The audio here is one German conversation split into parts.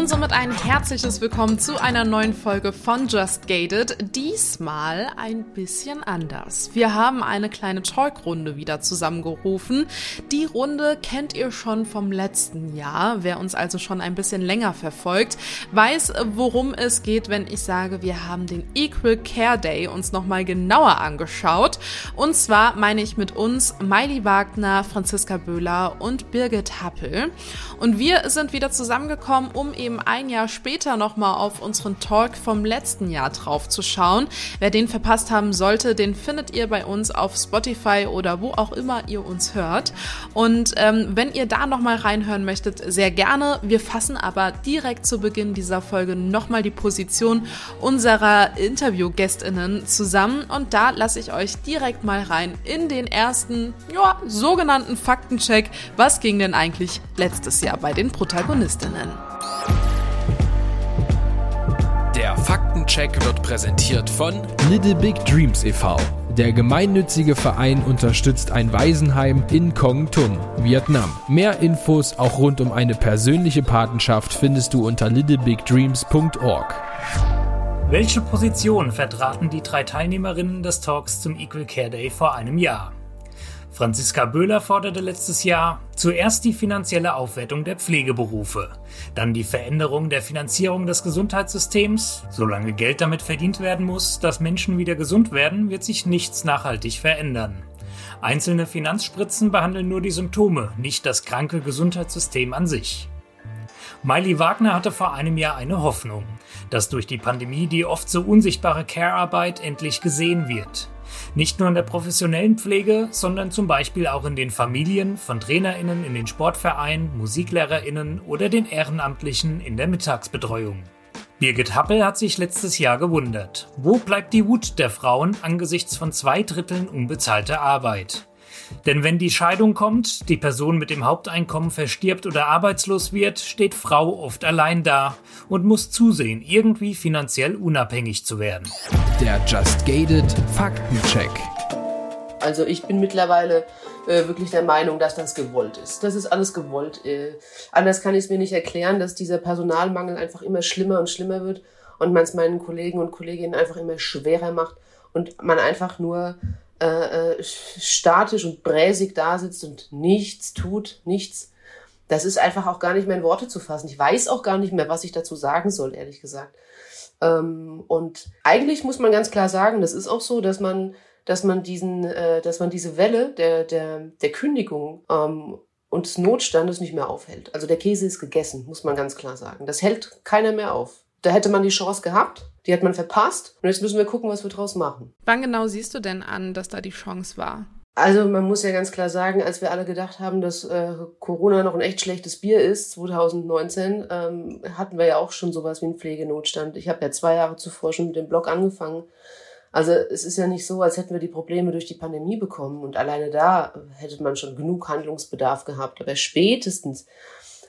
Und somit ein herzliches Willkommen zu einer neuen Folge von Just Gated. Diesmal ein bisschen anders. Wir haben eine kleine Talkrunde wieder zusammengerufen. Die Runde kennt ihr schon vom letzten Jahr. Wer uns also schon ein bisschen länger verfolgt, weiß, worum es geht, wenn ich sage, wir haben den Equal Care Day uns nochmal genauer angeschaut. Und zwar meine ich mit uns Miley Wagner, Franziska Böhler und Birgit Happel. Und wir sind wieder zusammengekommen, um eben eben ein Jahr später nochmal auf unseren Talk vom letzten Jahr drauf zu schauen. Wer den verpasst haben sollte, den findet ihr bei uns auf Spotify oder wo auch immer ihr uns hört. Und ähm, wenn ihr da nochmal reinhören möchtet, sehr gerne. Wir fassen aber direkt zu Beginn dieser Folge nochmal die Position unserer Interviewgästinnen zusammen. Und da lasse ich euch direkt mal rein in den ersten, ja, sogenannten Faktencheck. Was ging denn eigentlich letztes Jahr bei den Protagonistinnen? Faktencheck wird präsentiert von Little Big Dreams e.V. Der gemeinnützige Verein unterstützt ein Waisenheim in Kong Tum, Vietnam. Mehr Infos auch rund um eine persönliche Patenschaft findest du unter littlebigdreams.org. Welche Position vertraten die drei Teilnehmerinnen des Talks zum Equal Care Day vor einem Jahr? Franziska Böhler forderte letztes Jahr zuerst die finanzielle Aufwertung der Pflegeberufe, dann die Veränderung der Finanzierung des Gesundheitssystems. Solange Geld damit verdient werden muss, dass Menschen wieder gesund werden, wird sich nichts nachhaltig verändern. Einzelne Finanzspritzen behandeln nur die Symptome, nicht das kranke Gesundheitssystem an sich. Miley Wagner hatte vor einem Jahr eine Hoffnung, dass durch die Pandemie die oft so unsichtbare Care-Arbeit endlich gesehen wird. Nicht nur in der professionellen Pflege, sondern zum Beispiel auch in den Familien, von TrainerInnen in den Sportvereinen, MusiklehrerInnen oder den Ehrenamtlichen in der Mittagsbetreuung. Birgit Happel hat sich letztes Jahr gewundert. Wo bleibt die Wut der Frauen angesichts von zwei Dritteln unbezahlter Arbeit? Denn wenn die Scheidung kommt, die Person mit dem Haupteinkommen verstirbt oder arbeitslos wird, steht Frau oft allein da und muss zusehen, irgendwie finanziell unabhängig zu werden. Der Just Gated Faktencheck. Also ich bin mittlerweile äh, wirklich der Meinung, dass das gewollt ist. Das ist alles gewollt. Äh, anders kann ich es mir nicht erklären, dass dieser Personalmangel einfach immer schlimmer und schlimmer wird und man es meinen Kollegen und Kolleginnen einfach immer schwerer macht und man einfach nur äh, äh, statisch und bräsig da sitzt und nichts tut, nichts. Das ist einfach auch gar nicht mehr in Worte zu fassen. Ich weiß auch gar nicht mehr, was ich dazu sagen soll, ehrlich gesagt. Ähm, und eigentlich muss man ganz klar sagen, das ist auch so, dass man, dass man diesen, äh, dass man diese Welle der, der, der Kündigung ähm, und des Notstandes nicht mehr aufhält. Also der Käse ist gegessen, muss man ganz klar sagen. Das hält keiner mehr auf. Da hätte man die Chance gehabt, die hat man verpasst und jetzt müssen wir gucken, was wir draus machen. Wann genau siehst du denn an, dass da die Chance war? Also man muss ja ganz klar sagen, als wir alle gedacht haben, dass äh, Corona noch ein echt schlechtes Bier ist, 2019, ähm, hatten wir ja auch schon sowas wie einen Pflegenotstand. Ich habe ja zwei Jahre zuvor schon mit dem Blog angefangen. Also es ist ja nicht so, als hätten wir die Probleme durch die Pandemie bekommen und alleine da hätte man schon genug Handlungsbedarf gehabt. Aber spätestens,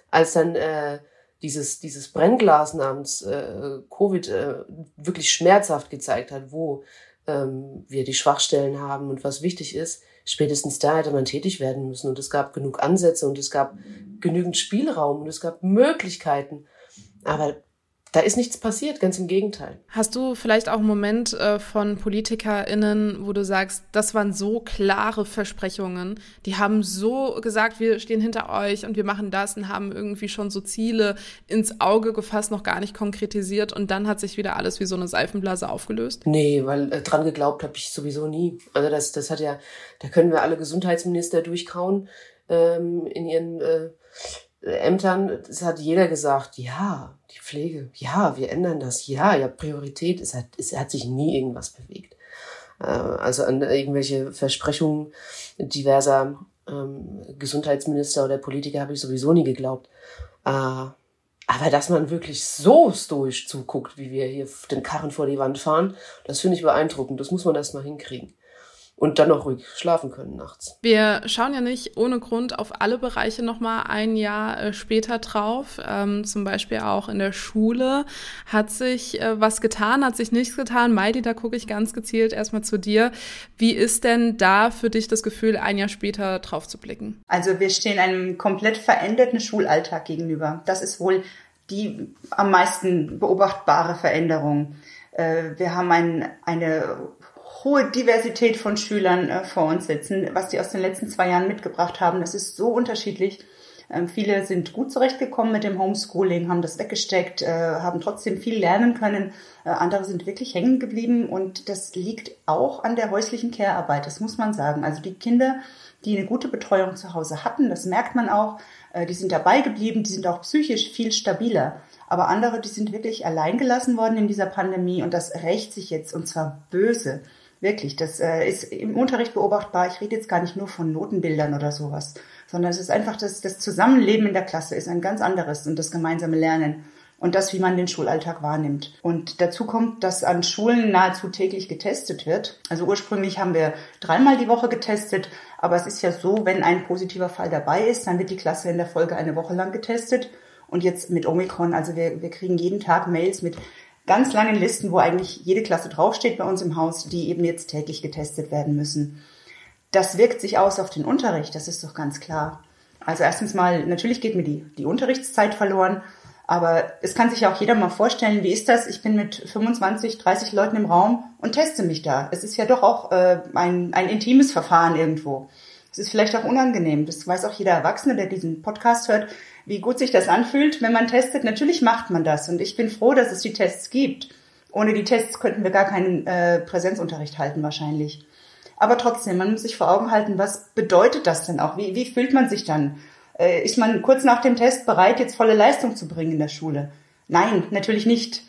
als dann äh, dieses, dieses Brennglas namens äh, Covid äh, wirklich schmerzhaft gezeigt hat, wo ähm, wir die Schwachstellen haben und was wichtig ist, spätestens da hätte man tätig werden müssen. Und es gab genug Ansätze und es gab genügend Spielraum und es gab Möglichkeiten. Aber da ist nichts passiert, ganz im Gegenteil. Hast du vielleicht auch einen Moment äh, von PolitikerInnen, wo du sagst, das waren so klare Versprechungen, die haben so gesagt, wir stehen hinter euch und wir machen das und haben irgendwie schon so Ziele ins Auge gefasst, noch gar nicht konkretisiert und dann hat sich wieder alles wie so eine Seifenblase aufgelöst? Nee, weil äh, dran geglaubt habe ich sowieso nie. Also das, das hat ja, da können wir alle Gesundheitsminister durchkauen ähm, in ihren äh, Ämtern, es hat jeder gesagt, ja, die Pflege, ja, wir ändern das, ja, ja, Priorität, es hat, es hat sich nie irgendwas bewegt. Äh, also an irgendwelche Versprechungen diverser Ähm, Gesundheitsminister oder Politiker habe ich sowieso nie geglaubt. Äh, aber dass man wirklich so stoisch zuguckt, wie wir hier den Karren vor die Wand fahren, das finde ich beeindruckend. Das muss man erst mal hinkriegen und dann auch ruhig schlafen können nachts. Wir schauen ja nicht ohne Grund auf alle Bereiche nochmal ein Jahr äh, später drauf. Ähm, zum Beispiel auch in der Schule. Hat sich äh, was getan, hat sich nichts getan? Meidi, da gucke ich ganz gezielt erstmal zu dir. Wie ist denn da für dich das Gefühl, ein Jahr später drauf zu blicken? Also wir stehen einem komplett veränderten Schulalltag gegenüber. Das ist wohl die am meisten beobachtbare Veränderung. Äh, wir haben ein, eine hohe Diversität von Schülern äh, vor uns sitzen, was die aus den letzten zwei Jahren mitgebracht haben. Das ist so unterschiedlich. Ähm, viele sind gut zurechtgekommen mit dem Homeschooling, haben das weggesteckt, äh, haben trotzdem viel lernen können. Äh, andere sind wirklich hängen geblieben und das liegt auch an der häuslichen Care-Arbeit, das muss man sagen. Also die Kinder, die eine gute Betreuung zu Hause hatten, das merkt man auch, äh, die sind dabei geblieben, die sind auch psychisch viel stabiler. Aber andere, die sind wirklich alleingelassen worden in dieser Pandemie und das rächt sich jetzt und zwar böse. Wirklich, das äh, ist im Unterricht beobachtbar. Ich rede jetzt gar nicht nur von Notenbildern oder sowas, sondern es ist einfach das, das Zusammenleben in der Klasse ist ein ganz anderes und das gemeinsame Lernen und das, wie man den Schulalltag wahrnimmt. Und dazu kommt, dass an Schulen nahezu täglich getestet wird. Also ursprünglich haben wir dreimal die Woche getestet, aber es ist ja so, wenn ein positiver Fall dabei ist, dann wird die Klasse in der Folge eine Woche lang getestet. Und jetzt mit Omikron, also wir, wir kriegen jeden Tag Mails mit ganz langen Listen, wo eigentlich jede Klasse draufsteht bei uns im Haus, die eben jetzt täglich getestet werden müssen. Das wirkt sich aus auf den Unterricht, das ist doch ganz klar. Also erstens mal, natürlich geht mir die, die Unterrichtszeit verloren, aber es kann sich ja auch jeder mal vorstellen, wie ist das? Ich bin mit 25, 30 Leuten im Raum und teste mich da. Es ist ja doch auch äh, ein, ein intimes Verfahren irgendwo. Es ist vielleicht auch unangenehm. Das weiß auch jeder Erwachsene, der diesen Podcast hört wie gut sich das anfühlt, wenn man testet. Natürlich macht man das und ich bin froh, dass es die Tests gibt. Ohne die Tests könnten wir gar keinen äh, Präsenzunterricht halten wahrscheinlich. Aber trotzdem, man muss sich vor Augen halten, was bedeutet das denn auch? Wie, wie fühlt man sich dann? Äh, ist man kurz nach dem Test bereit, jetzt volle Leistung zu bringen in der Schule? Nein, natürlich nicht.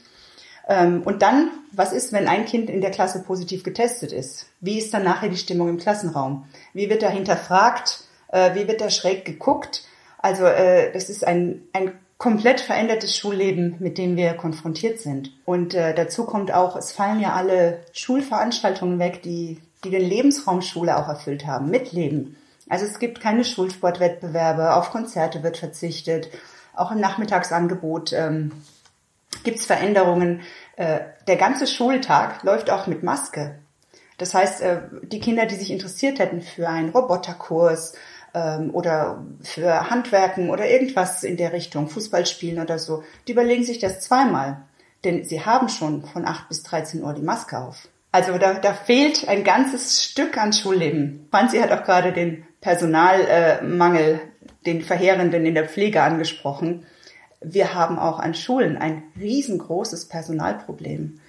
Ähm, und dann, was ist, wenn ein Kind in der Klasse positiv getestet ist? Wie ist dann nachher die Stimmung im Klassenraum? Wie wird da hinterfragt? Äh, wie wird da schräg geguckt? Also äh, das ist ein, ein komplett verändertes Schulleben, mit dem wir konfrontiert sind. Und äh, dazu kommt auch, es fallen ja alle Schulveranstaltungen weg, die, die den Lebensraum Schule auch erfüllt haben, mitleben. Also es gibt keine Schulsportwettbewerbe, auf Konzerte wird verzichtet, auch im Nachmittagsangebot ähm, gibt es Veränderungen. Äh, der ganze Schultag läuft auch mit Maske. Das heißt, äh, die Kinder, die sich interessiert hätten für einen Roboterkurs, ähm, oder für Handwerken oder irgendwas in der Richtung, Fußball spielen oder so, die überlegen sich das zweimal. Denn sie haben schon von 8 bis 13 Uhr die Maske auf. Also da, da fehlt ein ganzes Stück an Schulleben. Franzi hat auch gerade den Personalmangel, äh, den verheerenden in der Pflege angesprochen. Wir haben auch an Schulen ein riesengroßes Personalproblem.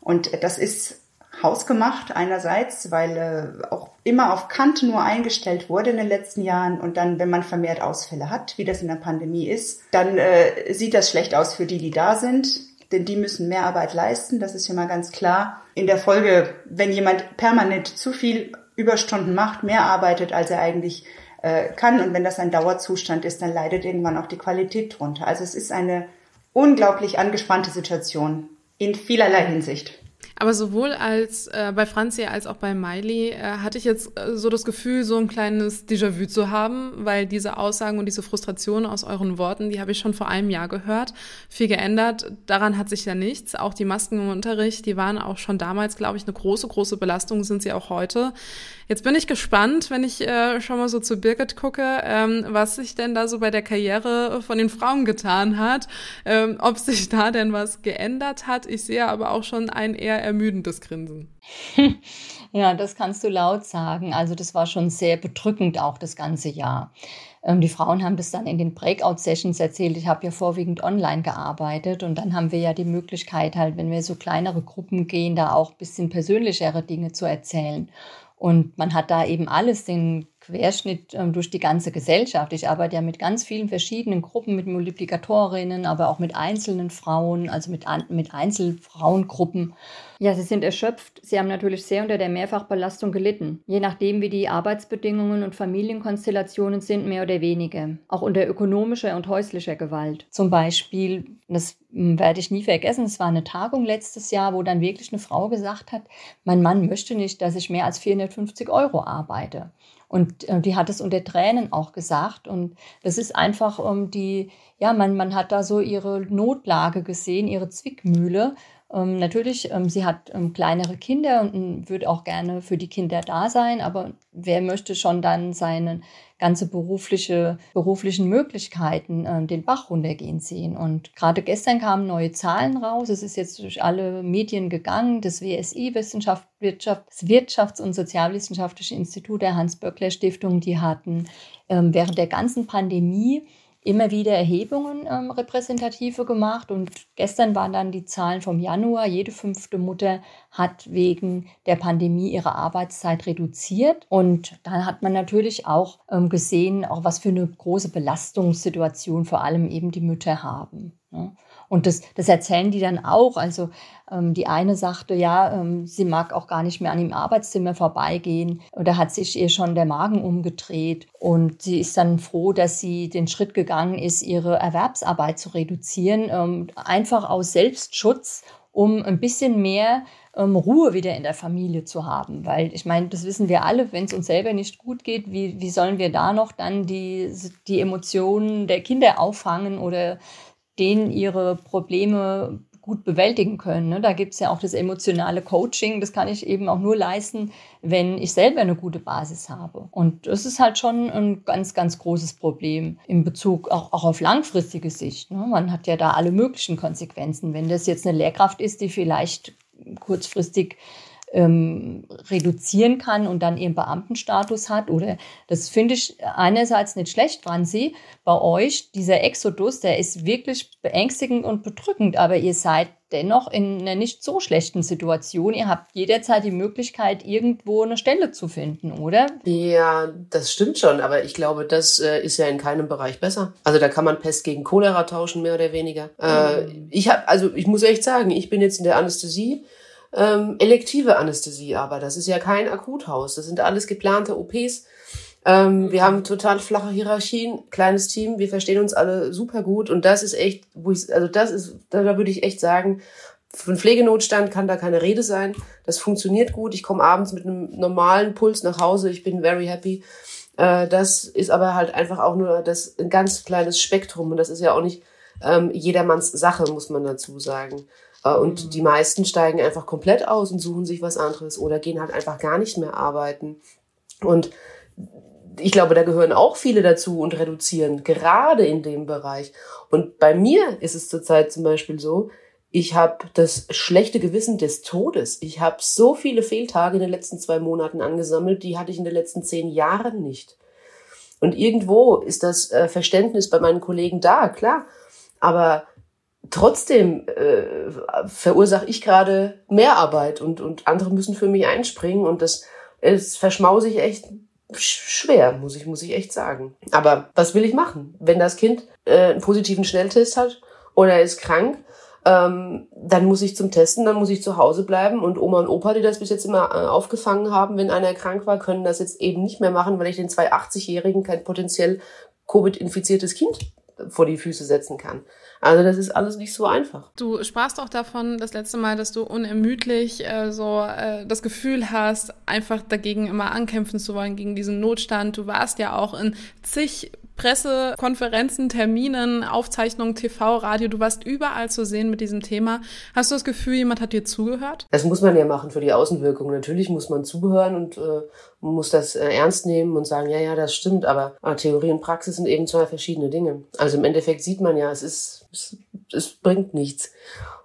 Und das ist hausgemacht einerseits, weil äh, auch immer auf Kante nur eingestellt wurde in den letzten Jahren und dann, wenn man vermehrt Ausfälle hat, wie das in der Pandemie ist, dann äh, sieht das schlecht aus für die, die da sind, denn die müssen mehr Arbeit leisten, das ist ja mal ganz klar. In der Folge, wenn jemand permanent zu viel Überstunden macht, mehr arbeitet, als er eigentlich äh, kann und wenn das ein Dauerzustand ist, dann leidet irgendwann auch die Qualität drunter. Also es ist eine unglaublich angespannte Situation in vielerlei Hinsicht. Aber sowohl als äh, bei Franzi als auch bei Miley äh, hatte ich jetzt äh, so das Gefühl, so ein kleines Déjà-vu zu haben, weil diese Aussagen und diese Frustration aus euren Worten, die habe ich schon vor einem Jahr gehört. Viel geändert, daran hat sich ja nichts. Auch die Masken im Unterricht, die waren auch schon damals, glaube ich, eine große, große Belastung, sind sie auch heute. Jetzt bin ich gespannt, wenn ich äh, schon mal so zu Birgit gucke, ähm, was sich denn da so bei der Karriere von den Frauen getan hat, ähm, ob sich da denn was geändert hat. Ich sehe aber auch schon ein eher ermüdendes Grinsen. Ja, das kannst du laut sagen. Also das war schon sehr bedrückend auch das ganze Jahr. Ähm, die Frauen haben das dann in den Breakout-Sessions erzählt. Ich habe ja vorwiegend online gearbeitet und dann haben wir ja die Möglichkeit halt, wenn wir so kleinere Gruppen gehen, da auch ein bisschen persönlichere Dinge zu erzählen. Und man hat da eben alles, den Querschnitt ähm, durch die ganze Gesellschaft. Ich arbeite ja mit ganz vielen verschiedenen Gruppen, mit Multiplikatorinnen, aber auch mit einzelnen Frauen, also mit, mit Einzelfrauengruppen. Ja, sie sind erschöpft. Sie haben natürlich sehr unter der Mehrfachbelastung gelitten. Je nachdem, wie die Arbeitsbedingungen und Familienkonstellationen sind, mehr oder weniger. Auch unter ökonomischer und häuslicher Gewalt. Zum Beispiel, das werde ich nie vergessen, es war eine Tagung letztes Jahr, wo dann wirklich eine Frau gesagt hat, mein Mann möchte nicht, dass ich mehr als 450 Euro arbeite. Und äh, die hat es unter Tränen auch gesagt. Und das ist einfach ähm, die, ja, man, man hat da so ihre Notlage gesehen, ihre Zwickmühle. Ähm, natürlich, ähm, sie hat ähm, kleinere Kinder und ähm, würde auch gerne für die Kinder da sein, aber wer möchte schon dann seine ganze berufliche, beruflichen Möglichkeiten äh, den Bach runtergehen sehen? Und gerade gestern kamen neue Zahlen raus. Es ist jetzt durch alle Medien gegangen. Das WSI, Wissenschaft, Wirtschaft, das Wirtschafts- und Sozialwissenschaftliche Institut der Hans-Böckler-Stiftung, die hatten ähm, während der ganzen Pandemie immer wieder Erhebungen ähm, repräsentative gemacht und gestern waren dann die Zahlen vom Januar. Jede fünfte Mutter hat wegen der Pandemie ihre Arbeitszeit reduziert und dann hat man natürlich auch ähm, gesehen, auch was für eine große Belastungssituation vor allem eben die Mütter haben. Ne? Und das, das erzählen die dann auch. Also ähm, die eine sagte, ja, ähm, sie mag auch gar nicht mehr an dem Arbeitszimmer vorbeigehen. Oder hat sich ihr schon der Magen umgedreht. Und sie ist dann froh, dass sie den Schritt gegangen ist, ihre Erwerbsarbeit zu reduzieren. Ähm, einfach aus Selbstschutz, um ein bisschen mehr ähm, Ruhe wieder in der Familie zu haben. Weil ich meine, das wissen wir alle, wenn es uns selber nicht gut geht, wie, wie sollen wir da noch dann die, die Emotionen der Kinder auffangen oder denen ihre Probleme gut bewältigen können. Ne? Da gibt es ja auch das emotionale Coaching. Das kann ich eben auch nur leisten, wenn ich selber eine gute Basis habe. Und das ist halt schon ein ganz, ganz großes Problem in Bezug auch, auch auf langfristige Sicht. Ne? Man hat ja da alle möglichen Konsequenzen. Wenn das jetzt eine Lehrkraft ist, die vielleicht kurzfristig ähm, reduzieren kann und dann ihren Beamtenstatus hat. Oder das finde ich einerseits nicht schlecht, Franzi, bei euch, dieser Exodus, der ist wirklich beängstigend und bedrückend, aber ihr seid dennoch in einer nicht so schlechten Situation. Ihr habt jederzeit die Möglichkeit, irgendwo eine Stelle zu finden, oder? Ja, das stimmt schon, aber ich glaube, das äh, ist ja in keinem Bereich besser. Also da kann man Pest gegen Cholera tauschen, mehr oder weniger. Äh, mhm. ich habe, also ich muss echt sagen, ich bin jetzt in der Anästhesie ähm, elektive Anästhesie, aber das ist ja kein Akuthaus. Das sind alles geplante OPs. Ähm, wir haben total flache Hierarchien, kleines Team, wir verstehen uns alle super gut und das ist echt, wo ich, also das ist, da, da würde ich echt sagen, von Pflegenotstand kann da keine Rede sein. Das funktioniert gut. Ich komme abends mit einem normalen Puls nach Hause. Ich bin very happy. Äh, das ist aber halt einfach auch nur das ein ganz kleines Spektrum und das ist ja auch nicht ähm, jedermanns Sache, muss man dazu sagen. Äh, und die meisten steigen einfach komplett aus und suchen sich was anderes oder gehen halt einfach gar nicht mehr arbeiten. Und ich glaube, da gehören auch viele dazu und reduzieren, gerade in dem Bereich. Und bei mir ist es zurzeit zum Beispiel so, ich habe das schlechte Gewissen des Todes. Ich habe so viele Fehltage in den letzten zwei Monaten angesammelt, die hatte ich in den letzten zehn Jahren nicht. Und irgendwo ist das äh, Verständnis bei meinen Kollegen da, klar. Aber trotzdem äh, verursache ich gerade mehr Arbeit und, und andere müssen für mich einspringen und das ist verschmause ich echt schwer, muss ich, muss ich echt sagen. Aber was will ich machen? Wenn das Kind äh, einen positiven Schnelltest hat oder er ist krank, ähm, dann muss ich zum Testen, dann muss ich zu Hause bleiben und Oma und Opa, die das bis jetzt immer äh, aufgefangen haben, wenn einer krank war, können das jetzt eben nicht mehr machen, weil ich den zwei 80-Jährigen kein potenziell Covid-infiziertes Kind vor die Füße setzen kann. Also das ist alles nicht so einfach. Du sprachst auch davon das letzte Mal, dass du unermüdlich äh, so äh, das Gefühl hast, einfach dagegen immer ankämpfen zu wollen, gegen diesen Notstand. Du warst ja auch in zig Pressekonferenzen, Terminen, Aufzeichnungen, TV, Radio, du warst überall zu sehen mit diesem Thema. Hast du das Gefühl, jemand hat dir zugehört? Das muss man ja machen für die Außenwirkung. Natürlich muss man zuhören und äh, muss das äh, ernst nehmen und sagen, ja, ja, das stimmt, aber äh, Theorie und Praxis sind eben zwei verschiedene Dinge. Also im Endeffekt sieht man ja, es ist, es, es bringt nichts.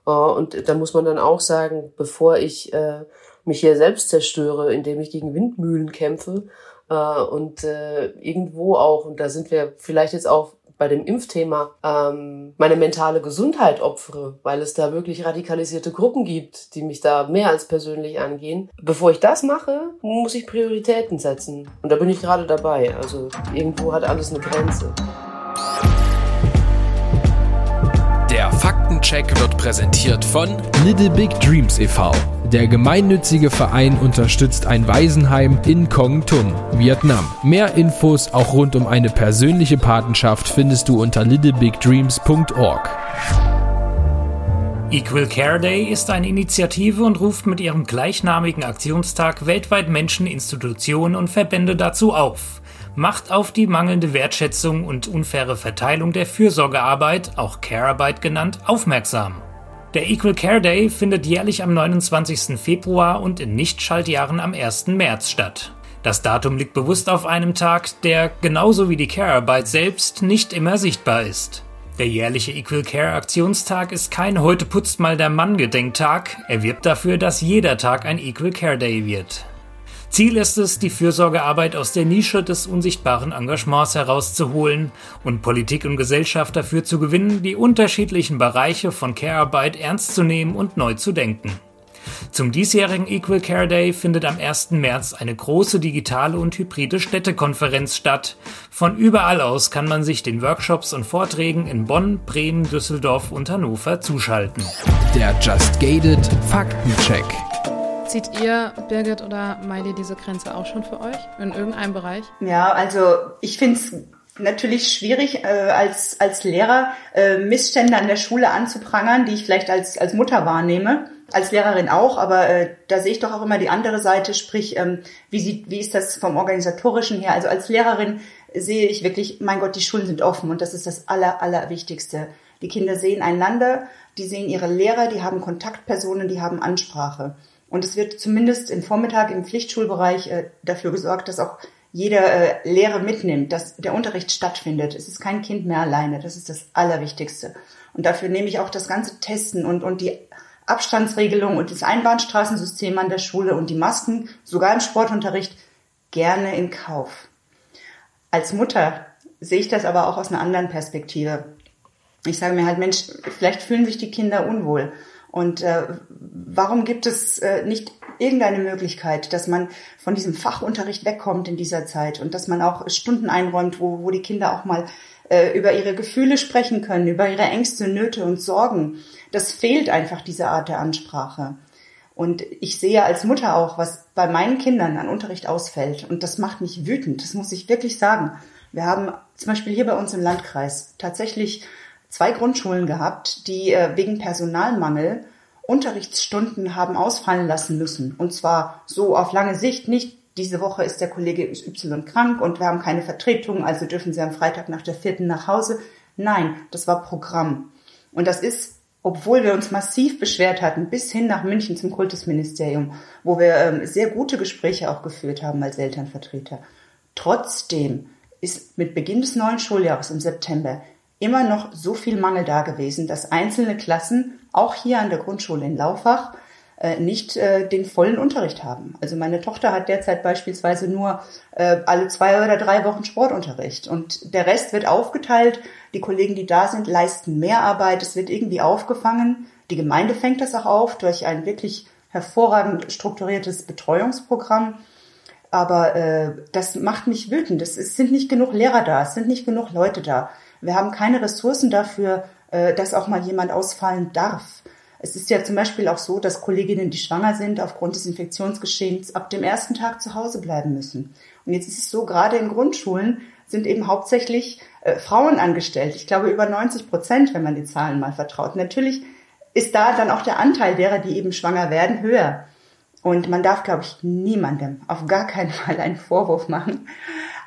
Äh, und da muss man dann auch sagen, bevor ich äh, mich hier selbst zerstöre, indem ich gegen Windmühlen kämpfe, äh, und äh, irgendwo auch, und da sind wir vielleicht jetzt auch bei dem Impfthema, ähm, meine mentale Gesundheit opfere, weil es da wirklich radikalisierte Gruppen gibt, die mich da mehr als persönlich angehen. Bevor ich das mache, muss ich Prioritäten setzen. Und da bin ich gerade dabei. Also irgendwo hat alles eine Grenze. Der Faktencheck wird präsentiert von Little Big Dreams e.V Der gemeinnützige Verein unterstützt ein Waisenheim in Kong Tum, Vietnam. Mehr Infos auch rund um eine persönliche Patenschaft findest du unter littlebigdreams.org. Equal Care Day ist eine Initiative und ruft mit ihrem gleichnamigen Aktionstag weltweit Menschen, Institutionen und Verbände dazu auf. Macht auf die mangelnde Wertschätzung und unfaire Verteilung der Fürsorgearbeit, auch Care-Arbeit genannt, aufmerksam. Der Equal Care Day findet jährlich am 29. Februar und in Nichtschaltjahren am 1. März statt. Das Datum liegt bewusst auf einem Tag, der genauso wie die Care-Arbeit selbst nicht immer sichtbar ist. Der jährliche Equal Care Aktionstag ist kein Heute putzt mal der Mann Gedenktag. Er wirbt dafür, dass jeder Tag ein Equal Care Day wird. Ziel ist es, die Fürsorgearbeit aus der Nische des unsichtbaren Engagements herauszuholen und Politik und Gesellschaft dafür zu gewinnen, die unterschiedlichen Bereiche von Care-Arbeit ernst zu nehmen und neu zu denken. Zum diesjährigen Equal Care Day findet am 1. März eine große digitale und hybride Städtekonferenz statt. Von überall aus kann man sich den Workshops und Vorträgen in Bonn, Bremen, Düsseldorf und Hannover zuschalten. Der Just Gated Faktencheck. Zieht ihr, Birgit oder Miley, diese Grenze auch schon für euch in irgendeinem Bereich? Ja, also ich finde es natürlich schwierig, äh, als, als Lehrer äh, Missstände an der Schule anzuprangern, die ich vielleicht als, als Mutter wahrnehme als Lehrerin auch, aber äh, da sehe ich doch auch immer die andere Seite, sprich, ähm, wie, sieht, wie ist das vom organisatorischen her? Also als Lehrerin sehe ich wirklich, mein Gott, die Schulen sind offen und das ist das Aller, Allerwichtigste. Die Kinder sehen einander, die sehen ihre Lehrer, die haben Kontaktpersonen, die haben Ansprache. Und es wird zumindest im Vormittag im Pflichtschulbereich äh, dafür gesorgt, dass auch jeder äh, Lehrer mitnimmt, dass der Unterricht stattfindet. Es ist kein Kind mehr alleine. Das ist das Allerwichtigste. Und dafür nehme ich auch das ganze Testen und, und die Abstandsregelung und das Einbahnstraßensystem an der Schule und die Masken, sogar im Sportunterricht, gerne in Kauf. Als Mutter sehe ich das aber auch aus einer anderen Perspektive. Ich sage mir halt, Mensch, vielleicht fühlen sich die Kinder unwohl. Und äh, warum gibt es äh, nicht irgendeine Möglichkeit, dass man von diesem Fachunterricht wegkommt in dieser Zeit und dass man auch Stunden einräumt, wo, wo die Kinder auch mal äh, über ihre Gefühle sprechen können, über ihre Ängste, Nöte und Sorgen. Das fehlt einfach diese Art der Ansprache. Und ich sehe als Mutter auch, was bei meinen Kindern an Unterricht ausfällt. Und das macht mich wütend. Das muss ich wirklich sagen. Wir haben zum Beispiel hier bei uns im Landkreis tatsächlich zwei Grundschulen gehabt, die äh, wegen Personalmangel Unterrichtsstunden haben ausfallen lassen müssen. Und zwar so auf lange Sicht, nicht diese Woche ist der Kollege Y krank und wir haben keine Vertretung, also dürfen Sie am Freitag nach der vierten nach Hause. Nein, das war Programm. Und das ist, obwohl wir uns massiv beschwert hatten, bis hin nach München zum Kultusministerium, wo wir ähm, sehr gute Gespräche auch geführt haben als Elternvertreter. Trotzdem ist mit Beginn des neuen Schuljahres im September immer noch so viel Mangel da gewesen, dass einzelne Klassen, auch hier an der Grundschule in Laufach, äh, nicht äh, den vollen Unterricht haben. Also meine Tochter hat derzeit beispielsweise nur äh, alle zwei oder drei Wochen Sportunterricht und der Rest wird aufgeteilt. Die Kollegen, die da sind, leisten mehr Arbeit. Es wird irgendwie aufgefangen. Die Gemeinde fängt das auch auf durch ein wirklich hervorragend strukturiertes Betreuungsprogramm. Aber äh, das macht mich wütend. Es, es sind nicht genug Lehrer da, es sind nicht genug Leute da. Wir haben keine Ressourcen dafür, äh, dass auch mal jemand ausfallen darf. Es ist ja zum Beispiel auch so, dass Kolleginnen, die schwanger sind, aufgrund des Infektionsgeschehens ab dem ersten Tag zu Hause bleiben müssen. Und jetzt ist es so, gerade in Grundschulen sind eben hauptsächlich äh, Frauen angestellt. Ich glaube über 90 Prozent, wenn man die Zahlen mal vertraut. Natürlich ist da dann auch der Anteil derer, die eben schwanger werden, höher. Und man darf, glaube ich, niemandem auf gar keinen Fall einen Vorwurf machen,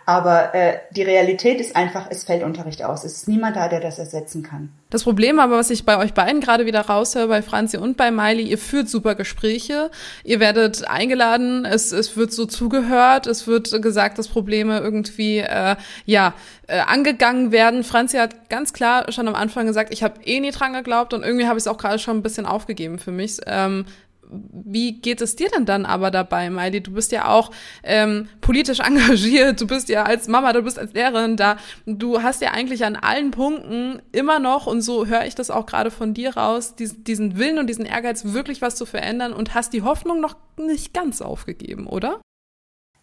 aber äh, die Realität ist einfach, es fällt Unterricht aus. Es ist niemand da, der das ersetzen kann. Das Problem aber, was ich bei euch beiden gerade wieder raushöre, bei Franzi und bei Miley, ihr führt super Gespräche, ihr werdet eingeladen, es, es wird so zugehört, es wird gesagt, dass Probleme irgendwie äh, ja äh, angegangen werden. Franzi hat ganz klar schon am Anfang gesagt, ich habe eh nie dran geglaubt und irgendwie habe ich es auch gerade schon ein bisschen aufgegeben für mich. Ähm, wie geht es dir denn dann aber dabei, Miley? Du bist ja auch ähm, politisch engagiert, du bist ja als Mama, du bist als Lehrerin da, du hast ja eigentlich an allen Punkten immer noch, und so höre ich das auch gerade von dir raus, diesen, diesen Willen und diesen Ehrgeiz, wirklich was zu verändern und hast die Hoffnung noch nicht ganz aufgegeben, oder?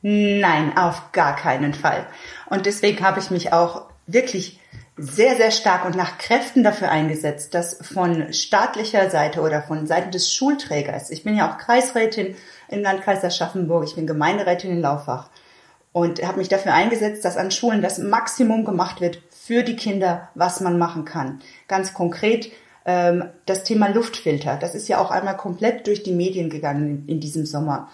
Nein, auf gar keinen Fall. Und deswegen habe ich mich auch wirklich sehr, sehr stark und nach Kräften dafür eingesetzt, dass von staatlicher Seite oder von Seiten des Schulträgers, ich bin ja auch Kreisrätin im Landkreis Aschaffenburg, ich bin Gemeinderätin in Laufach und habe mich dafür eingesetzt, dass an Schulen das Maximum gemacht wird für die Kinder, was man machen kann. Ganz konkret ähm, das Thema Luftfilter. Das ist ja auch einmal komplett durch die Medien gegangen in, in diesem Sommer.